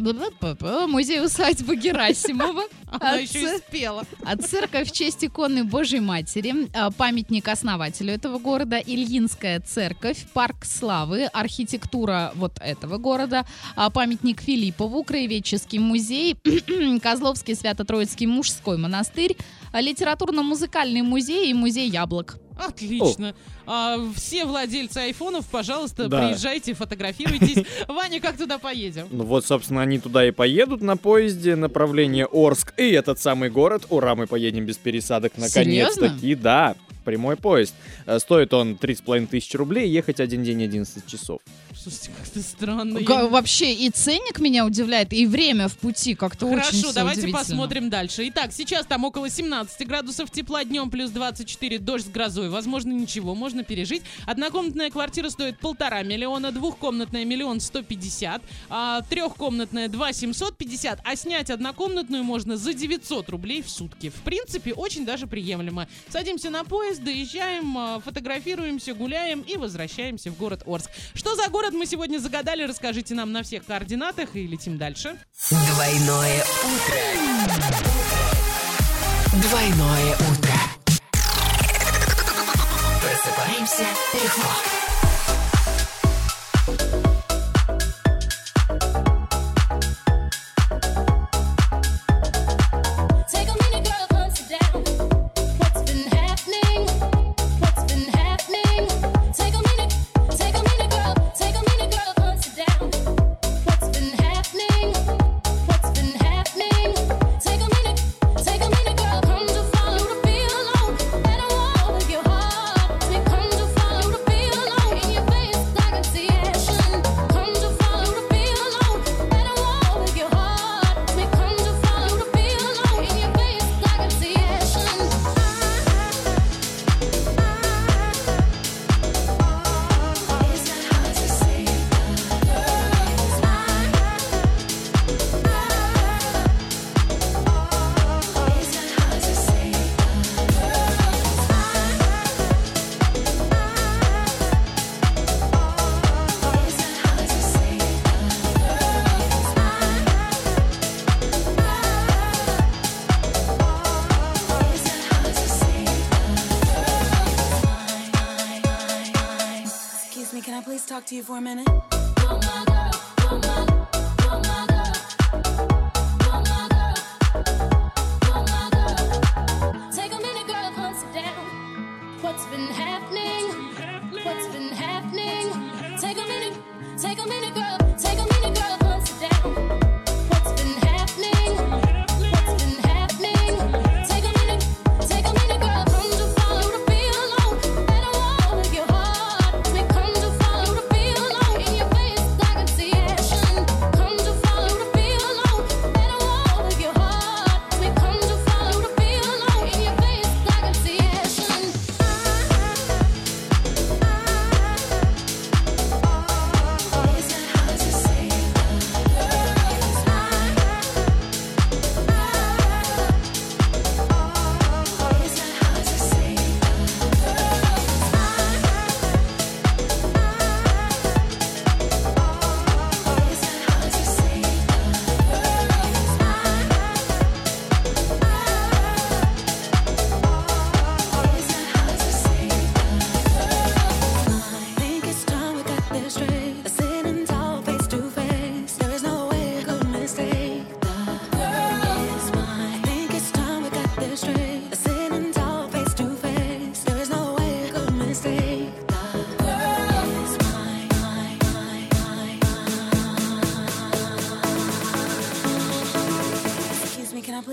музей усадьбы Герасимова. Она А еще и спела. А церковь в честь иконы Божьей Матери, а, памятник основателю этого города, Ильинская церковь, парк славы, архитектура вот этого города, а, памятник Филиппову, краеведческий музей, Козловский Свято-Троицкий мужской монастырь, а, литературно-музыкальный музей и музей яблок. Отлично. А, все владельцы айфонов, пожалуйста, Да. приезжайте, фотографируйтесь. Ваня, как туда поедем? Ну вот, собственно, они туда и поедут на поезде, направление Орск и этот самый город. Ура, мы поедем без пересадок наконец-таки. Да, прямой поезд. Э, Стоит он 3,5 тысячи рублей, ехать один день 11 часов. Слушайте, как-то странно. Га- Я- Вообще и ценник меня удивляет, и время в пути как-то очень Хорошо, давайте посмотрим дальше. Итак, сейчас там около 17 градусов тепла, днем плюс 24, дождь с грозой. Возможно, ничего, можно пережить. Однокомнатная квартира стоит полтора миллиона, двухкомнатная миллион сто пятьдесят, а трехкомнатная два семьсот пятьдесят, а снять однокомнатную можно за 900 рублей в сутки. В принципе, очень даже приемлемо. Садимся на поезд, доезжаем, а, фотографируемся, гуляем и возвращаемся в город Орск. Что за город мы сегодня загадали, расскажите нам на всех координатах и летим дальше. Двойное утро. Двойное утро. Просыпаемся легко. Talk to you for a minute?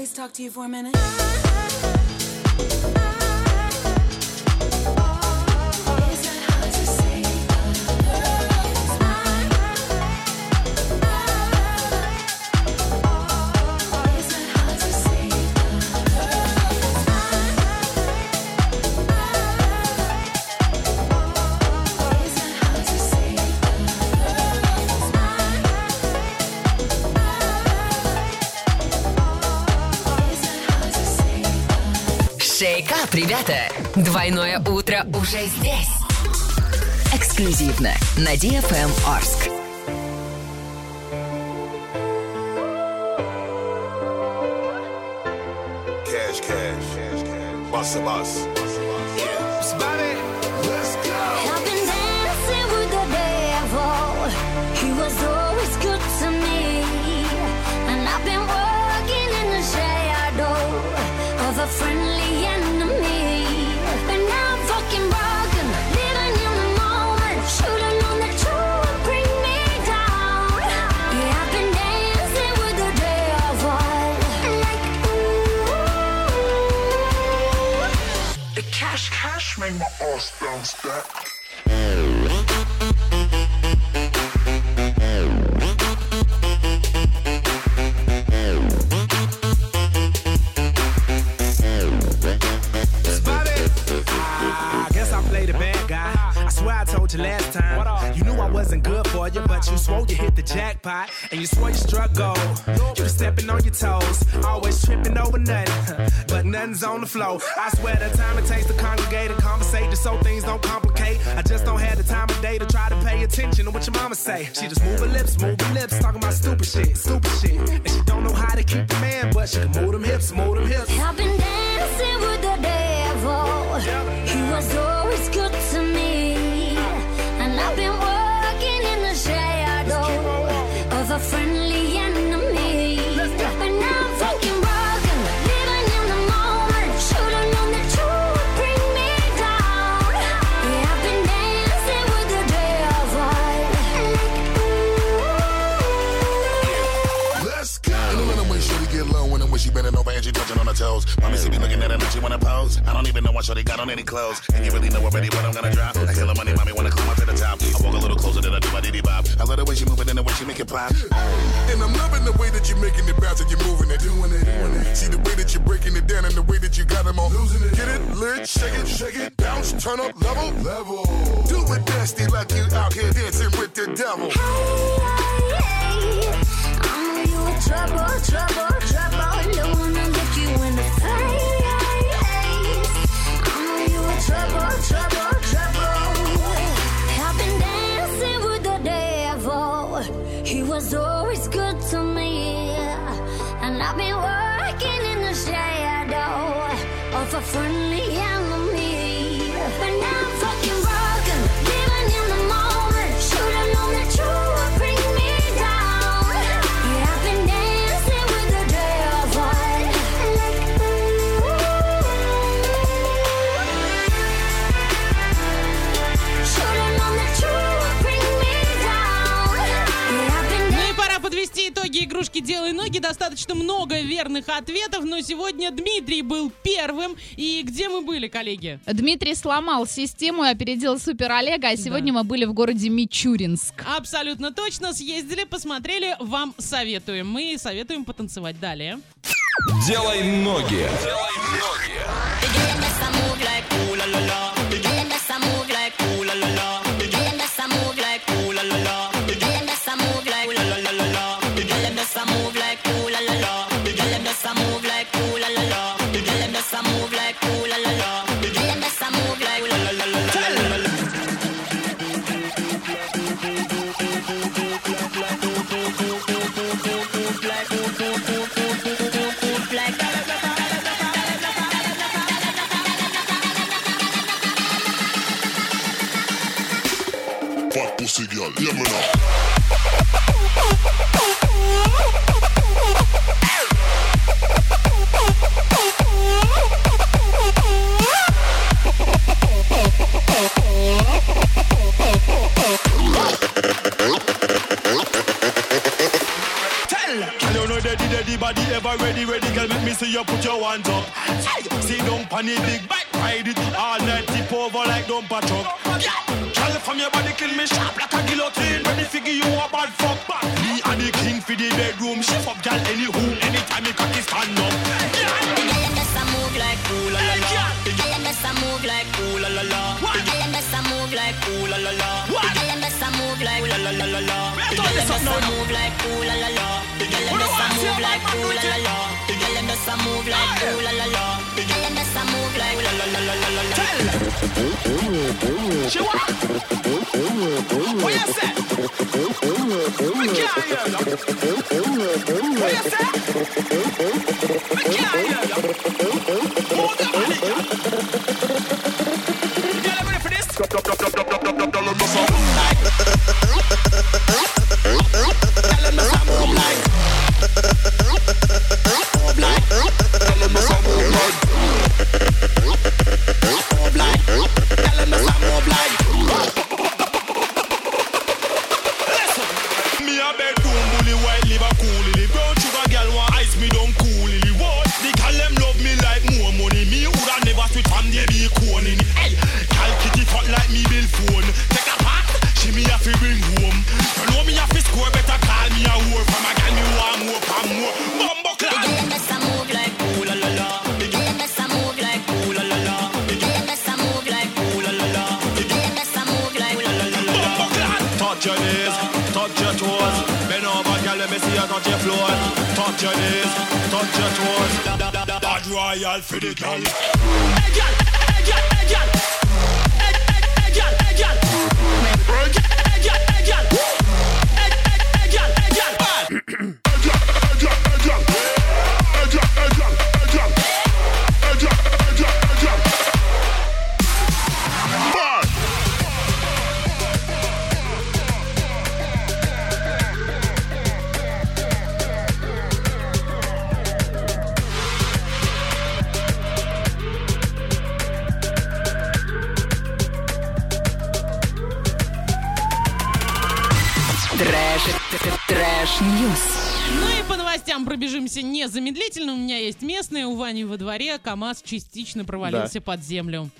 Please talk to you for a minute? Ребята! Двойное утро уже здесь. Эксклюзивно на DFM Орск. Told you last time. You knew I wasn't good for you, but you swore you hit the jackpot. And you swore you nothing's on the flow. I swear the time it takes to congregate and conversate just so things don't complicate. I just don't have the time of day to try to pay attention to what your mama say. She just move her lips, move her lips, talking about stupid shit, stupid shit. And she don't know how to keep the man, but she can move them hips, move them hips. I've been dancing with the devil. He see me looking at her and she wanna pose. I don't even know what Shorty got on any clothes. And you really know already what I'm gonna drop. I kill her money, mommy wanna climb up to the top. I walk a little closer than I do my diddy bop. I love the way she moving and the way she make it pop. And I'm loving the way that you're making it bounce and you're moving it, doing it, doing it. See the way that you're breaking it down and the way that you got them on losing it. Get it, lit, shake it, shake it, bounce, turn up, level, level. Do it nasty like you out here dancing with the devil. I know friendly игрушки «Делай ноги». Достаточно много верных ответов, но сегодня Дмитрий был первым. И где мы были, коллеги? Дмитрий сломал систему и опередил Супер Олега, а сегодня мы были в городе Мичуринск. Абсолютно точно. Съездили, посмотрели. Вам советуем. Мы советуем потанцевать далее. Делай ноги. Fuck hear. Ready, ready, girl, make me see you put your hands up. Hey, See pon the big bike, ride it all night, tip over like don't patch truck. Girl, from your body kill me sharp like a guillotine, ready give you a bad fuck. Me and the king for the bedroom, shift up, girl, anywho, anytime you cocky stand up. move like ooh la la la. The girl just a move like ooh la la la. The girl them a move like ooh la la la. The girl them a move like ooh la la la la la. Them just a move like ooh la la la. The girl them just a move like ooh la la la. The girl them just a move like ooh la la la. Them a move like ooh la la la la la la. She what? What you say? Me can't hear you. What you say? Can't hear you. Move your body, Jævla flest! КамАЗ частично провалился под землю.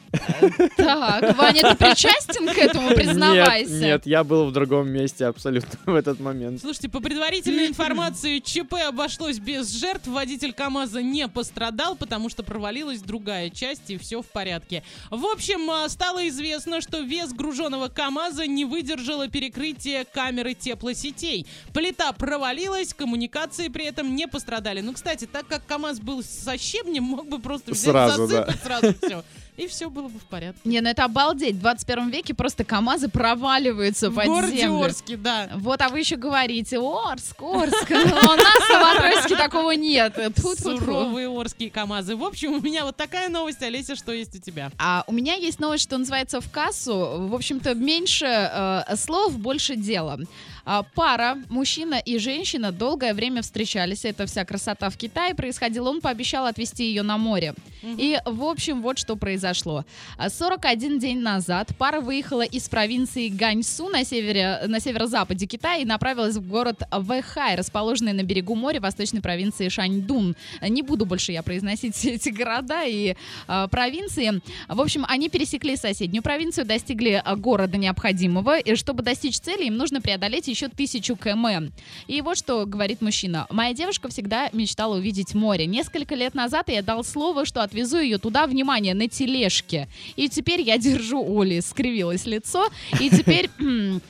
Так, Ваня, ты причастен к этому, признавайся. Нет, нет, я был в другом месте абсолютно в этот момент. Слушайте, по предварительной информации, ЧП обошлось без жертв. Водитель КамАЗа не пострадал, потому что провалилась другая часть, и все в порядке. В общем, а, стало известно, что вес груженного КамАЗа не выдержало перекрытие камеры теплосетей. Плита провалилась, коммуникации при этом не пострадали. Ну, кстати, так как КамАЗ был со щебнем, мог бы просто взять, Сразу, да. засыпать сразу все. И все было бы в порядке. Не, ну это обалдеть. В 21 веке просто КАМАЗы проваливаются В под городе землю. Орске, да. Вот, а вы еще говорите, Орск, Орск. У нас в Новотроицке такого нет. Суровые орские КамАЗы. В общем, у меня вот такая новость. Олеся, что есть у тебя? А у меня есть новость, что называется в кассу. В общем-то, меньше э, слов, больше дела. А, пара, мужчина и женщина, долгое время встречались. Это вся красота в Китае происходила. Он пообещал отвезти ее на море. И, в общем, вот что произошло. А, 41 день назад пара выехала из провинции Ганьсу на, севере, на северо-западе Китая и направилась в город Вэхай, расположенный на берегу моря восточной провинции Шаньдун. Не буду больше я произносить эти города и а, провинции. В общем, они пересекли соседнюю провинцию, достигли а, города необходимого. И чтобы достичь цели, им нужно преодолеть еще тысячу км. И вот что говорит мужчина. «Моя девушка всегда мечтала увидеть море. Несколько лет назад я дал слово, что отвезу ее туда, внимание, на тележке. И теперь я держу Оли». Скривилось лицо. И теперь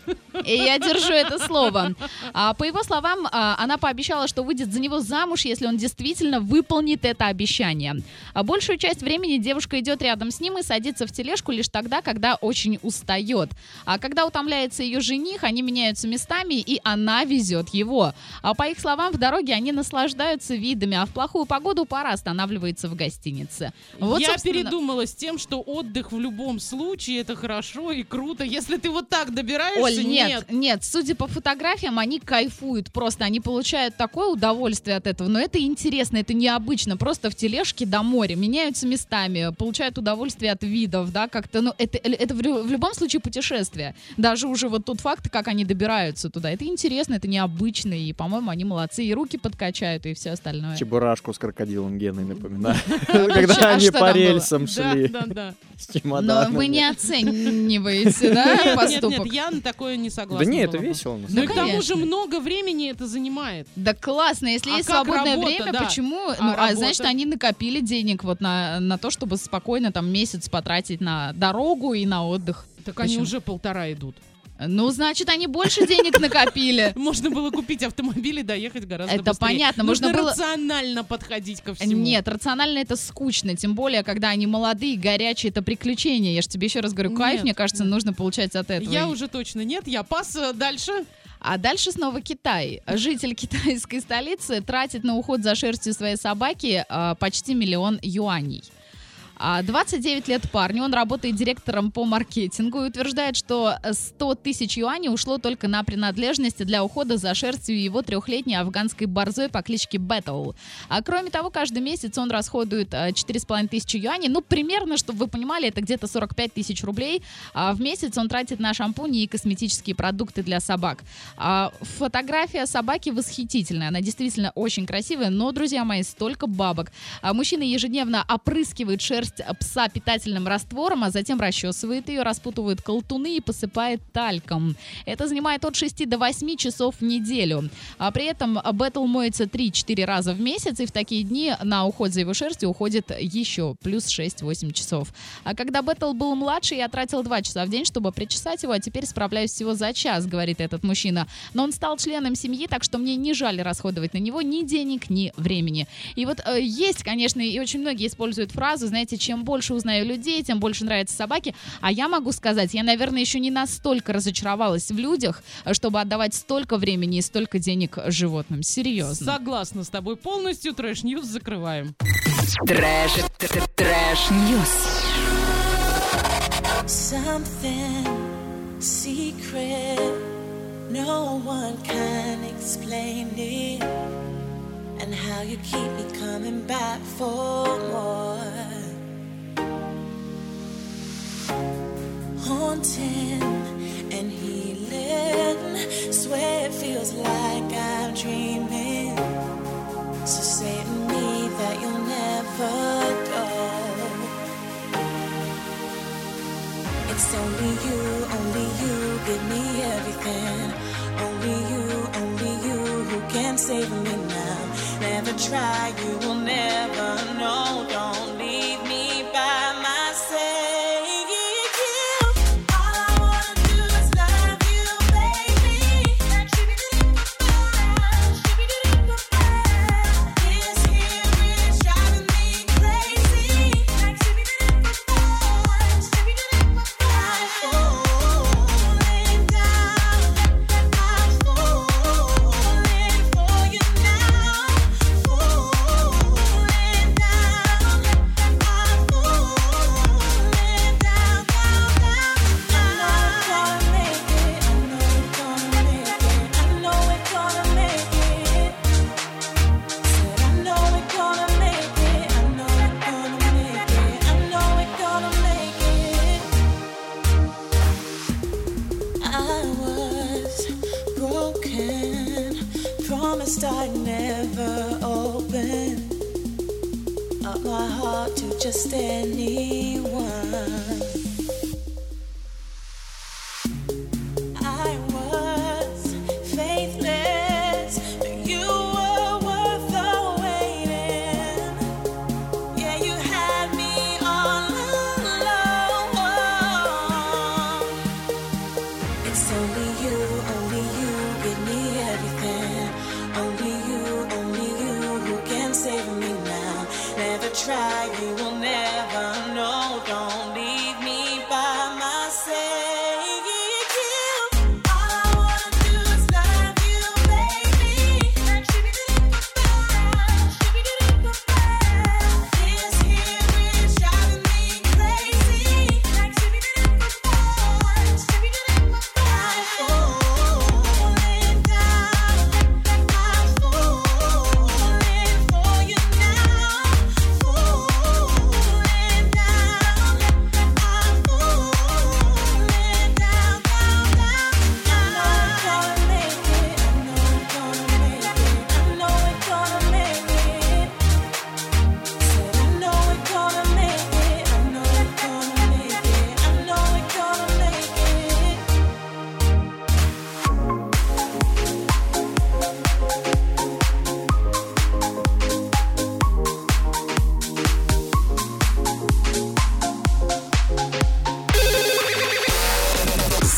и я держу это слово. А, по его словам, а, она пообещала, что выйдет за него замуж, если он действительно выполнит это обещание. А большую часть времени девушка идет рядом с ним и садится в тележку лишь тогда, когда очень устает. А когда утомляется ее жених, они меняются местами, и она везет его. А по их словам, в дороге они наслаждаются видами, а в плохую погоду пара останавливается в гостинице. Вот, Я собственно, передумала с с тем, что отдых в любом случае это хорошо и круто. Если ты вот так добираешься, Оль, нет, нет, судя по фотографиям, они кайфуют просто, они получают такое удовольствие от этого, но это интересно, это необычно, просто в тележке до моря, меняются местами, получают удовольствие от видов, да, как-то, ну, это, это в, лю- в любом случае путешествие, даже уже вот тот факт, как они добираются туда, это интересно, это необычно, и, по-моему, они молодцы, и руки подкачают, и все остальное. Чебурашку с крокодилом Геной напоминаю. А Когда а они по рельсам Да, шли. да, да. С Но вы не оцениваете, да, Нет, нет, поступок? нет, я на такое не согласна. Да не, это весело. Ну и к тому же много времени это занимает. Да классно, если А есть свободное работа, время, да. почему? А ну, а значит, они накопили денег вот на, на то, чтобы спокойно там месяц потратить на дорогу и на отдых. Так они Почему? уже полтора идут. Ну, значит, они больше денег накопили. Можно было купить автомобиль и доехать гораздо Это быстрее. понятно, Нужно можно было- рационально подходить ко всему. Нет, рационально это скучно, тем более, когда они молодые, горячие, это приключения. Я же тебе еще раз говорю, кайф, Нет, мне кажется, нужно получать от этого. Я уже точно нет, я пас э, дальше. А дальше снова Китай. Житель китайской столицы тратит на уход за шерстью своей собаки а, почти миллион юаней. А, 29 лет парню, он работает директором по маркетингу и утверждает, что 100 тысяч юаней ушло только на принадлежности для ухода за шерстью его трехлетней афганской борзой по кличке Бэтл. А кроме того, каждый месяц он расходует а, 4,5 тысячи юаней. Ну, примерно, чтобы вы понимали, это где-то 45 тысяч рублей. А в месяц он тратит на шампуни и косметические продукты для собак. А фотография собаки восхитительная. Она действительно очень красивая, но, друзья мои, столько бабок. А мужчина ежедневно опрыскивает шерсть пса питательным раствором, а затем расчесывает ее, распутывает колтуны и посыпает тальком. Это занимает от 6 до 8 часов в неделю. А при этом Бэтл моется 3-4 раза в месяц, и в такие дни на уход за его шерстью уходит еще плюс 6-8 часов. А когда Бэтл был младше, я тратил 2 часа в день, чтобы причесать его, а теперь справляюсь всего за час, говорит этот мужчина. Но он стал членом семьи, так что мне не жаль расходовать на него ни денег, ни времени. И вот э, есть, конечно, и очень многие используют фразу, знаете, чем больше узнаю людей, тем больше нравятся собаки. А я могу сказать, я, наверное, еще не настолько разочаровалась в людях, чтобы отдавать столько времени и столько денег животным. Серьезно. Согласна с тобой полностью. Trash news закрываем. Trash, trash news. Something secret, no one can explain it. And how you keep me coming back for more. Haunting and healing, swear it feels like I'm dreaming. So say to me that you'll never go. It's only you, only you give me everything. Only you, only you who can save me now. Never try, you will never know. Don't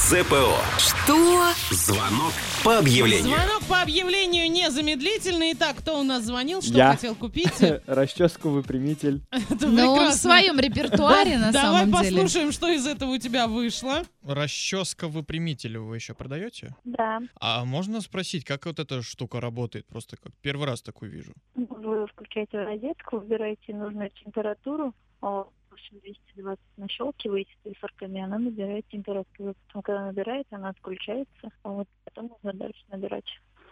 ЗПО. Что? Звонок по объявлению. Звонок по объявлению незамедлительный. Итак, кто у нас звонил, что Я. хотел купить? Расческу выпрямитель. Это Ну, он в своем репертуаре на Давай самом деле. послушаем, что из этого у тебя вышло. Расческа выпрямитель вы еще продаете? Да. А можно спросить, как вот эта штука работает? Просто как первый раз такую вижу. Вы включаете розетку, выбираете нужную температуру, общем, 220 нащелкиваете циферками, она набирает температуру. Потом, когда набирает, она отключается, а вот потом нужно дальше набирать.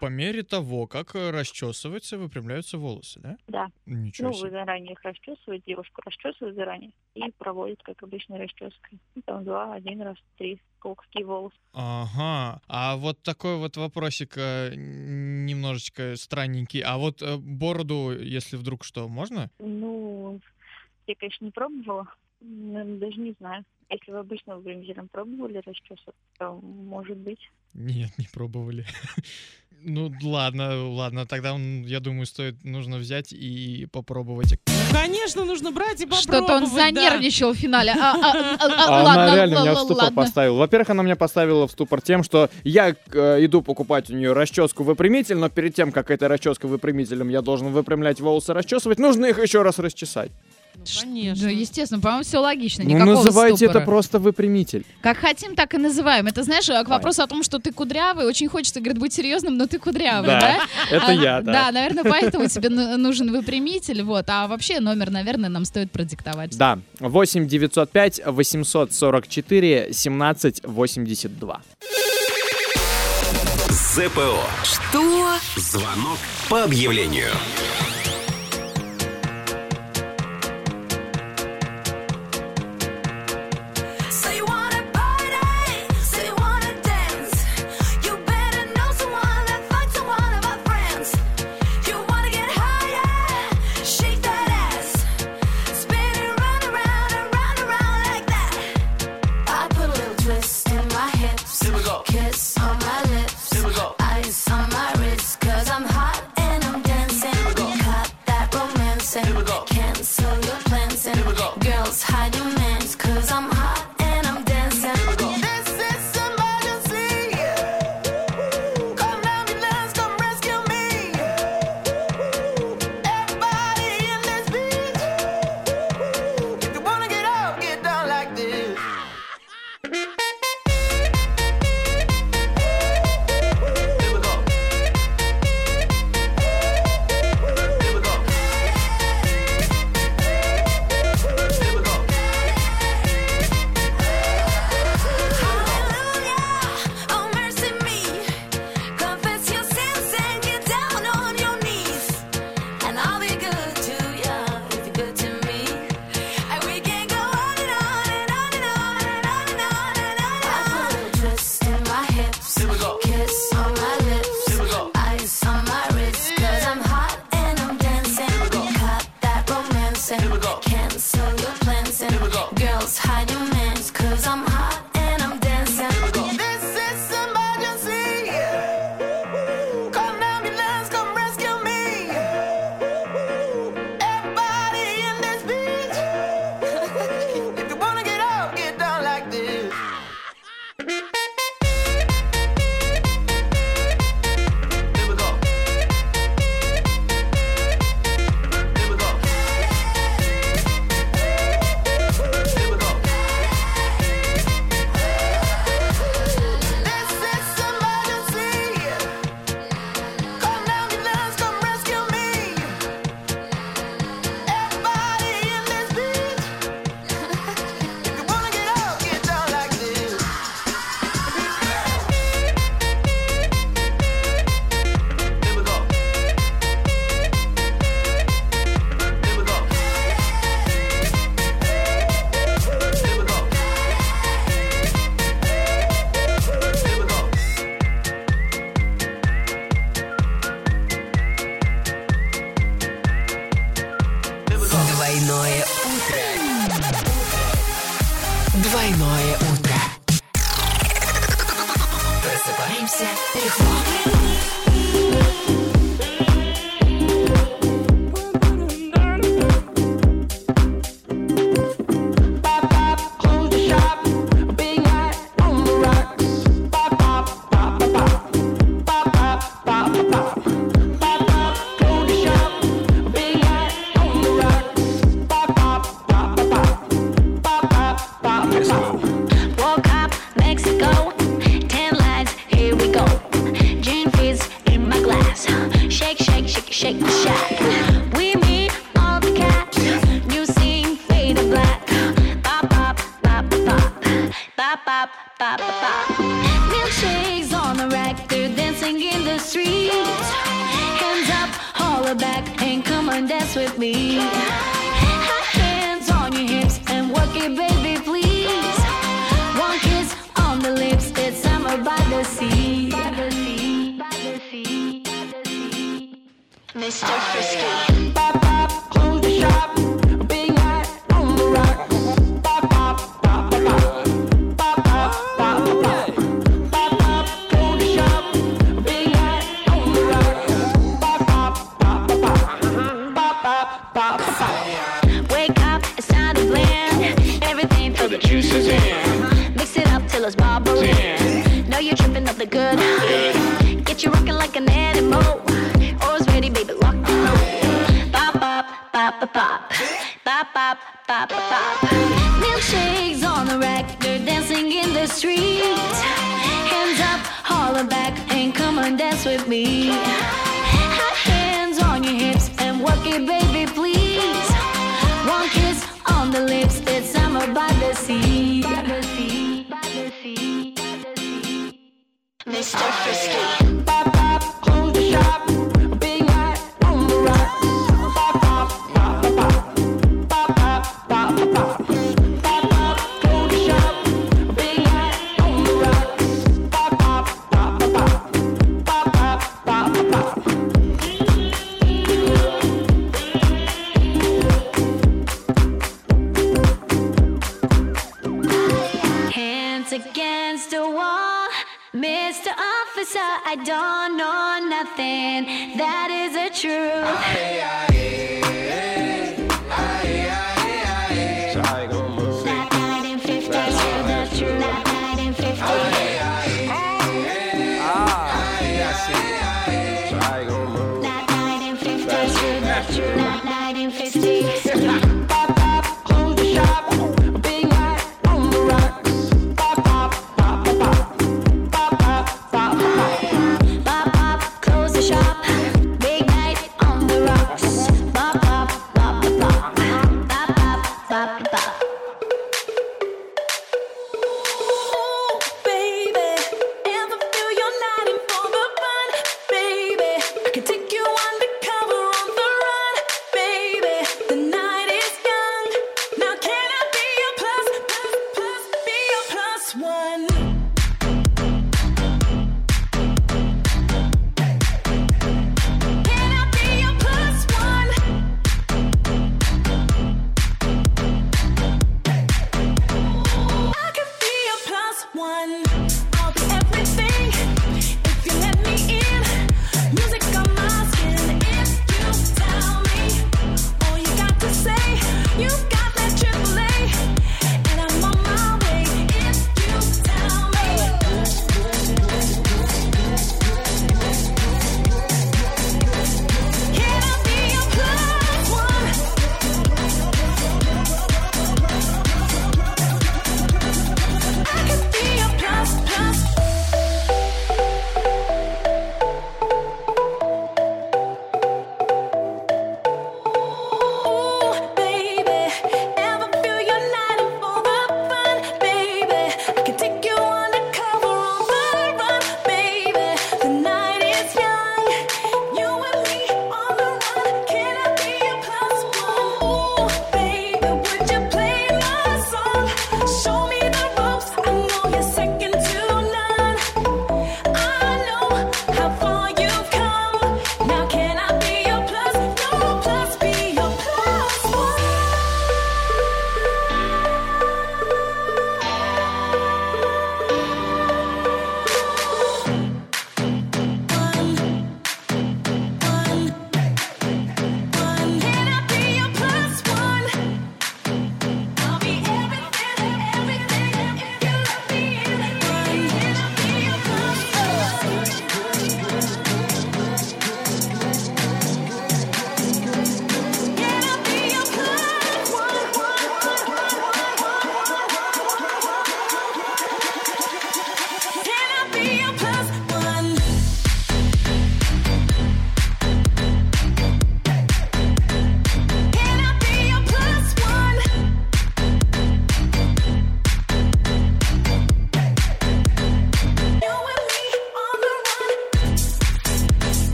По мере того, как э, расчесывается, выпрямляются волосы, да? Да. Ничего ну, себе. вы заранее их расчесываете, девушку расчесывает заранее и проводит, как обычной расческой. Ну, Там два, один раз, три, сколько какие волосы. Ага. А вот такой вот вопросик э, немножечко странненький. А вот э, бороду, если вдруг что, можно? Ну, я, конечно, не пробовала, м, даже не знаю. Если вы обычно выпрямителем пробовали расчесывать, то может быть. Нет, не пробовали. Ну, ладно, ладно, тогда, м, я думаю, стоит, нужно взять и попробовать. Конечно, нужно брать и попробовать. Что-то он да. занервничал в финале. А, а, а, а, А ладно, она реально меня в л- ступор ладно. поставила. Во-первых, она меня поставила в ступор тем, что я э, иду покупать у нее расческу выпрямитель, но перед тем, как этой расческой выпрямителем я должен выпрямлять волосы, расчесывать, нужно их еще раз расчесать. Конечно. Да, естественно, по-моему, все логично. Ну, Никакого называйте ступора. это просто выпрямитель. Как хотим, так и называем. Это, знаешь, к вопросу о том, что ты кудрявый, очень хочется, говорит, быть серьезным, но ты кудрявый, Да, да? это А, я, да. Да, наверное, поэтому тебе ну- нужен выпрямитель, вот. А вообще номер, наверное, нам стоит продиктовать. Да, 8 905 844 17 82. ЗПО. Что? Звонок по объявлению. Rádios, rádio Wake up, it's time to plan. everything for the juices in. Yeah.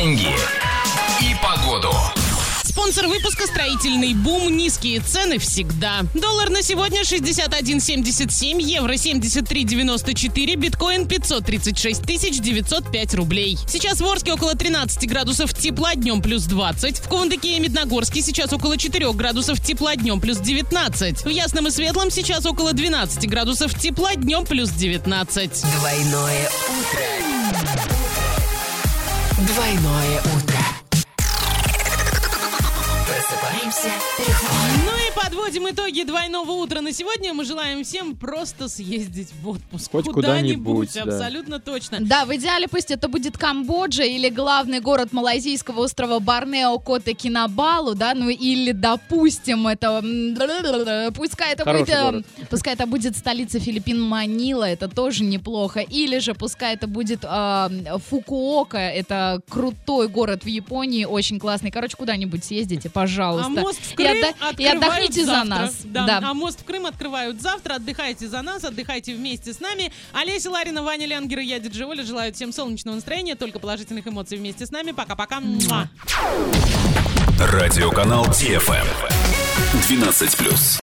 Деньги и погоду. Спонсор выпуска «Строительный бум». Низкие цены всегда. Доллар на сегодня 61,77, евро 73,94, биткоин 536 тысяч 905 рублей. Сейчас в Орске около 13 градусов тепла, днем плюс 20. В Кундыке и Медногорске сейчас около 4 градусов тепла, днем плюс 19. В Ясном и Светлом сейчас около 12 градусов тепла, днем плюс 19. Двойное утро. Двойное утро. Просыпаемся подводим итоги двойного утра на сегодня. Мы желаем всем просто съездить в отпуск. Хоть куда-нибудь, да. абсолютно точно. Да, в идеале пусть это будет Камбоджа или главный город малайзийского острова Борнео Кота Кинабалу, да, ну или, допустим, это... Пускай это Хороший будет... э, город. Пускай это будет столица Филиппин Манила, это тоже неплохо. Или же пускай это будет э, Фукуока, это крутой город в Японии, очень классный. Короче, куда-нибудь съездите, пожалуйста. А мост в И Крым отда- и открывают отдохните за нас. Да. Да. А мост в Крым открывают завтра. Отдыхайте за нас, отдыхайте вместе с нами. Олеся Ларина, Ваня Лянгер и я, Диджи Оля, желают всем солнечного настроения, только положительных эмоций вместе с нами. Пока-пока. Радиоканал DFM. 12+.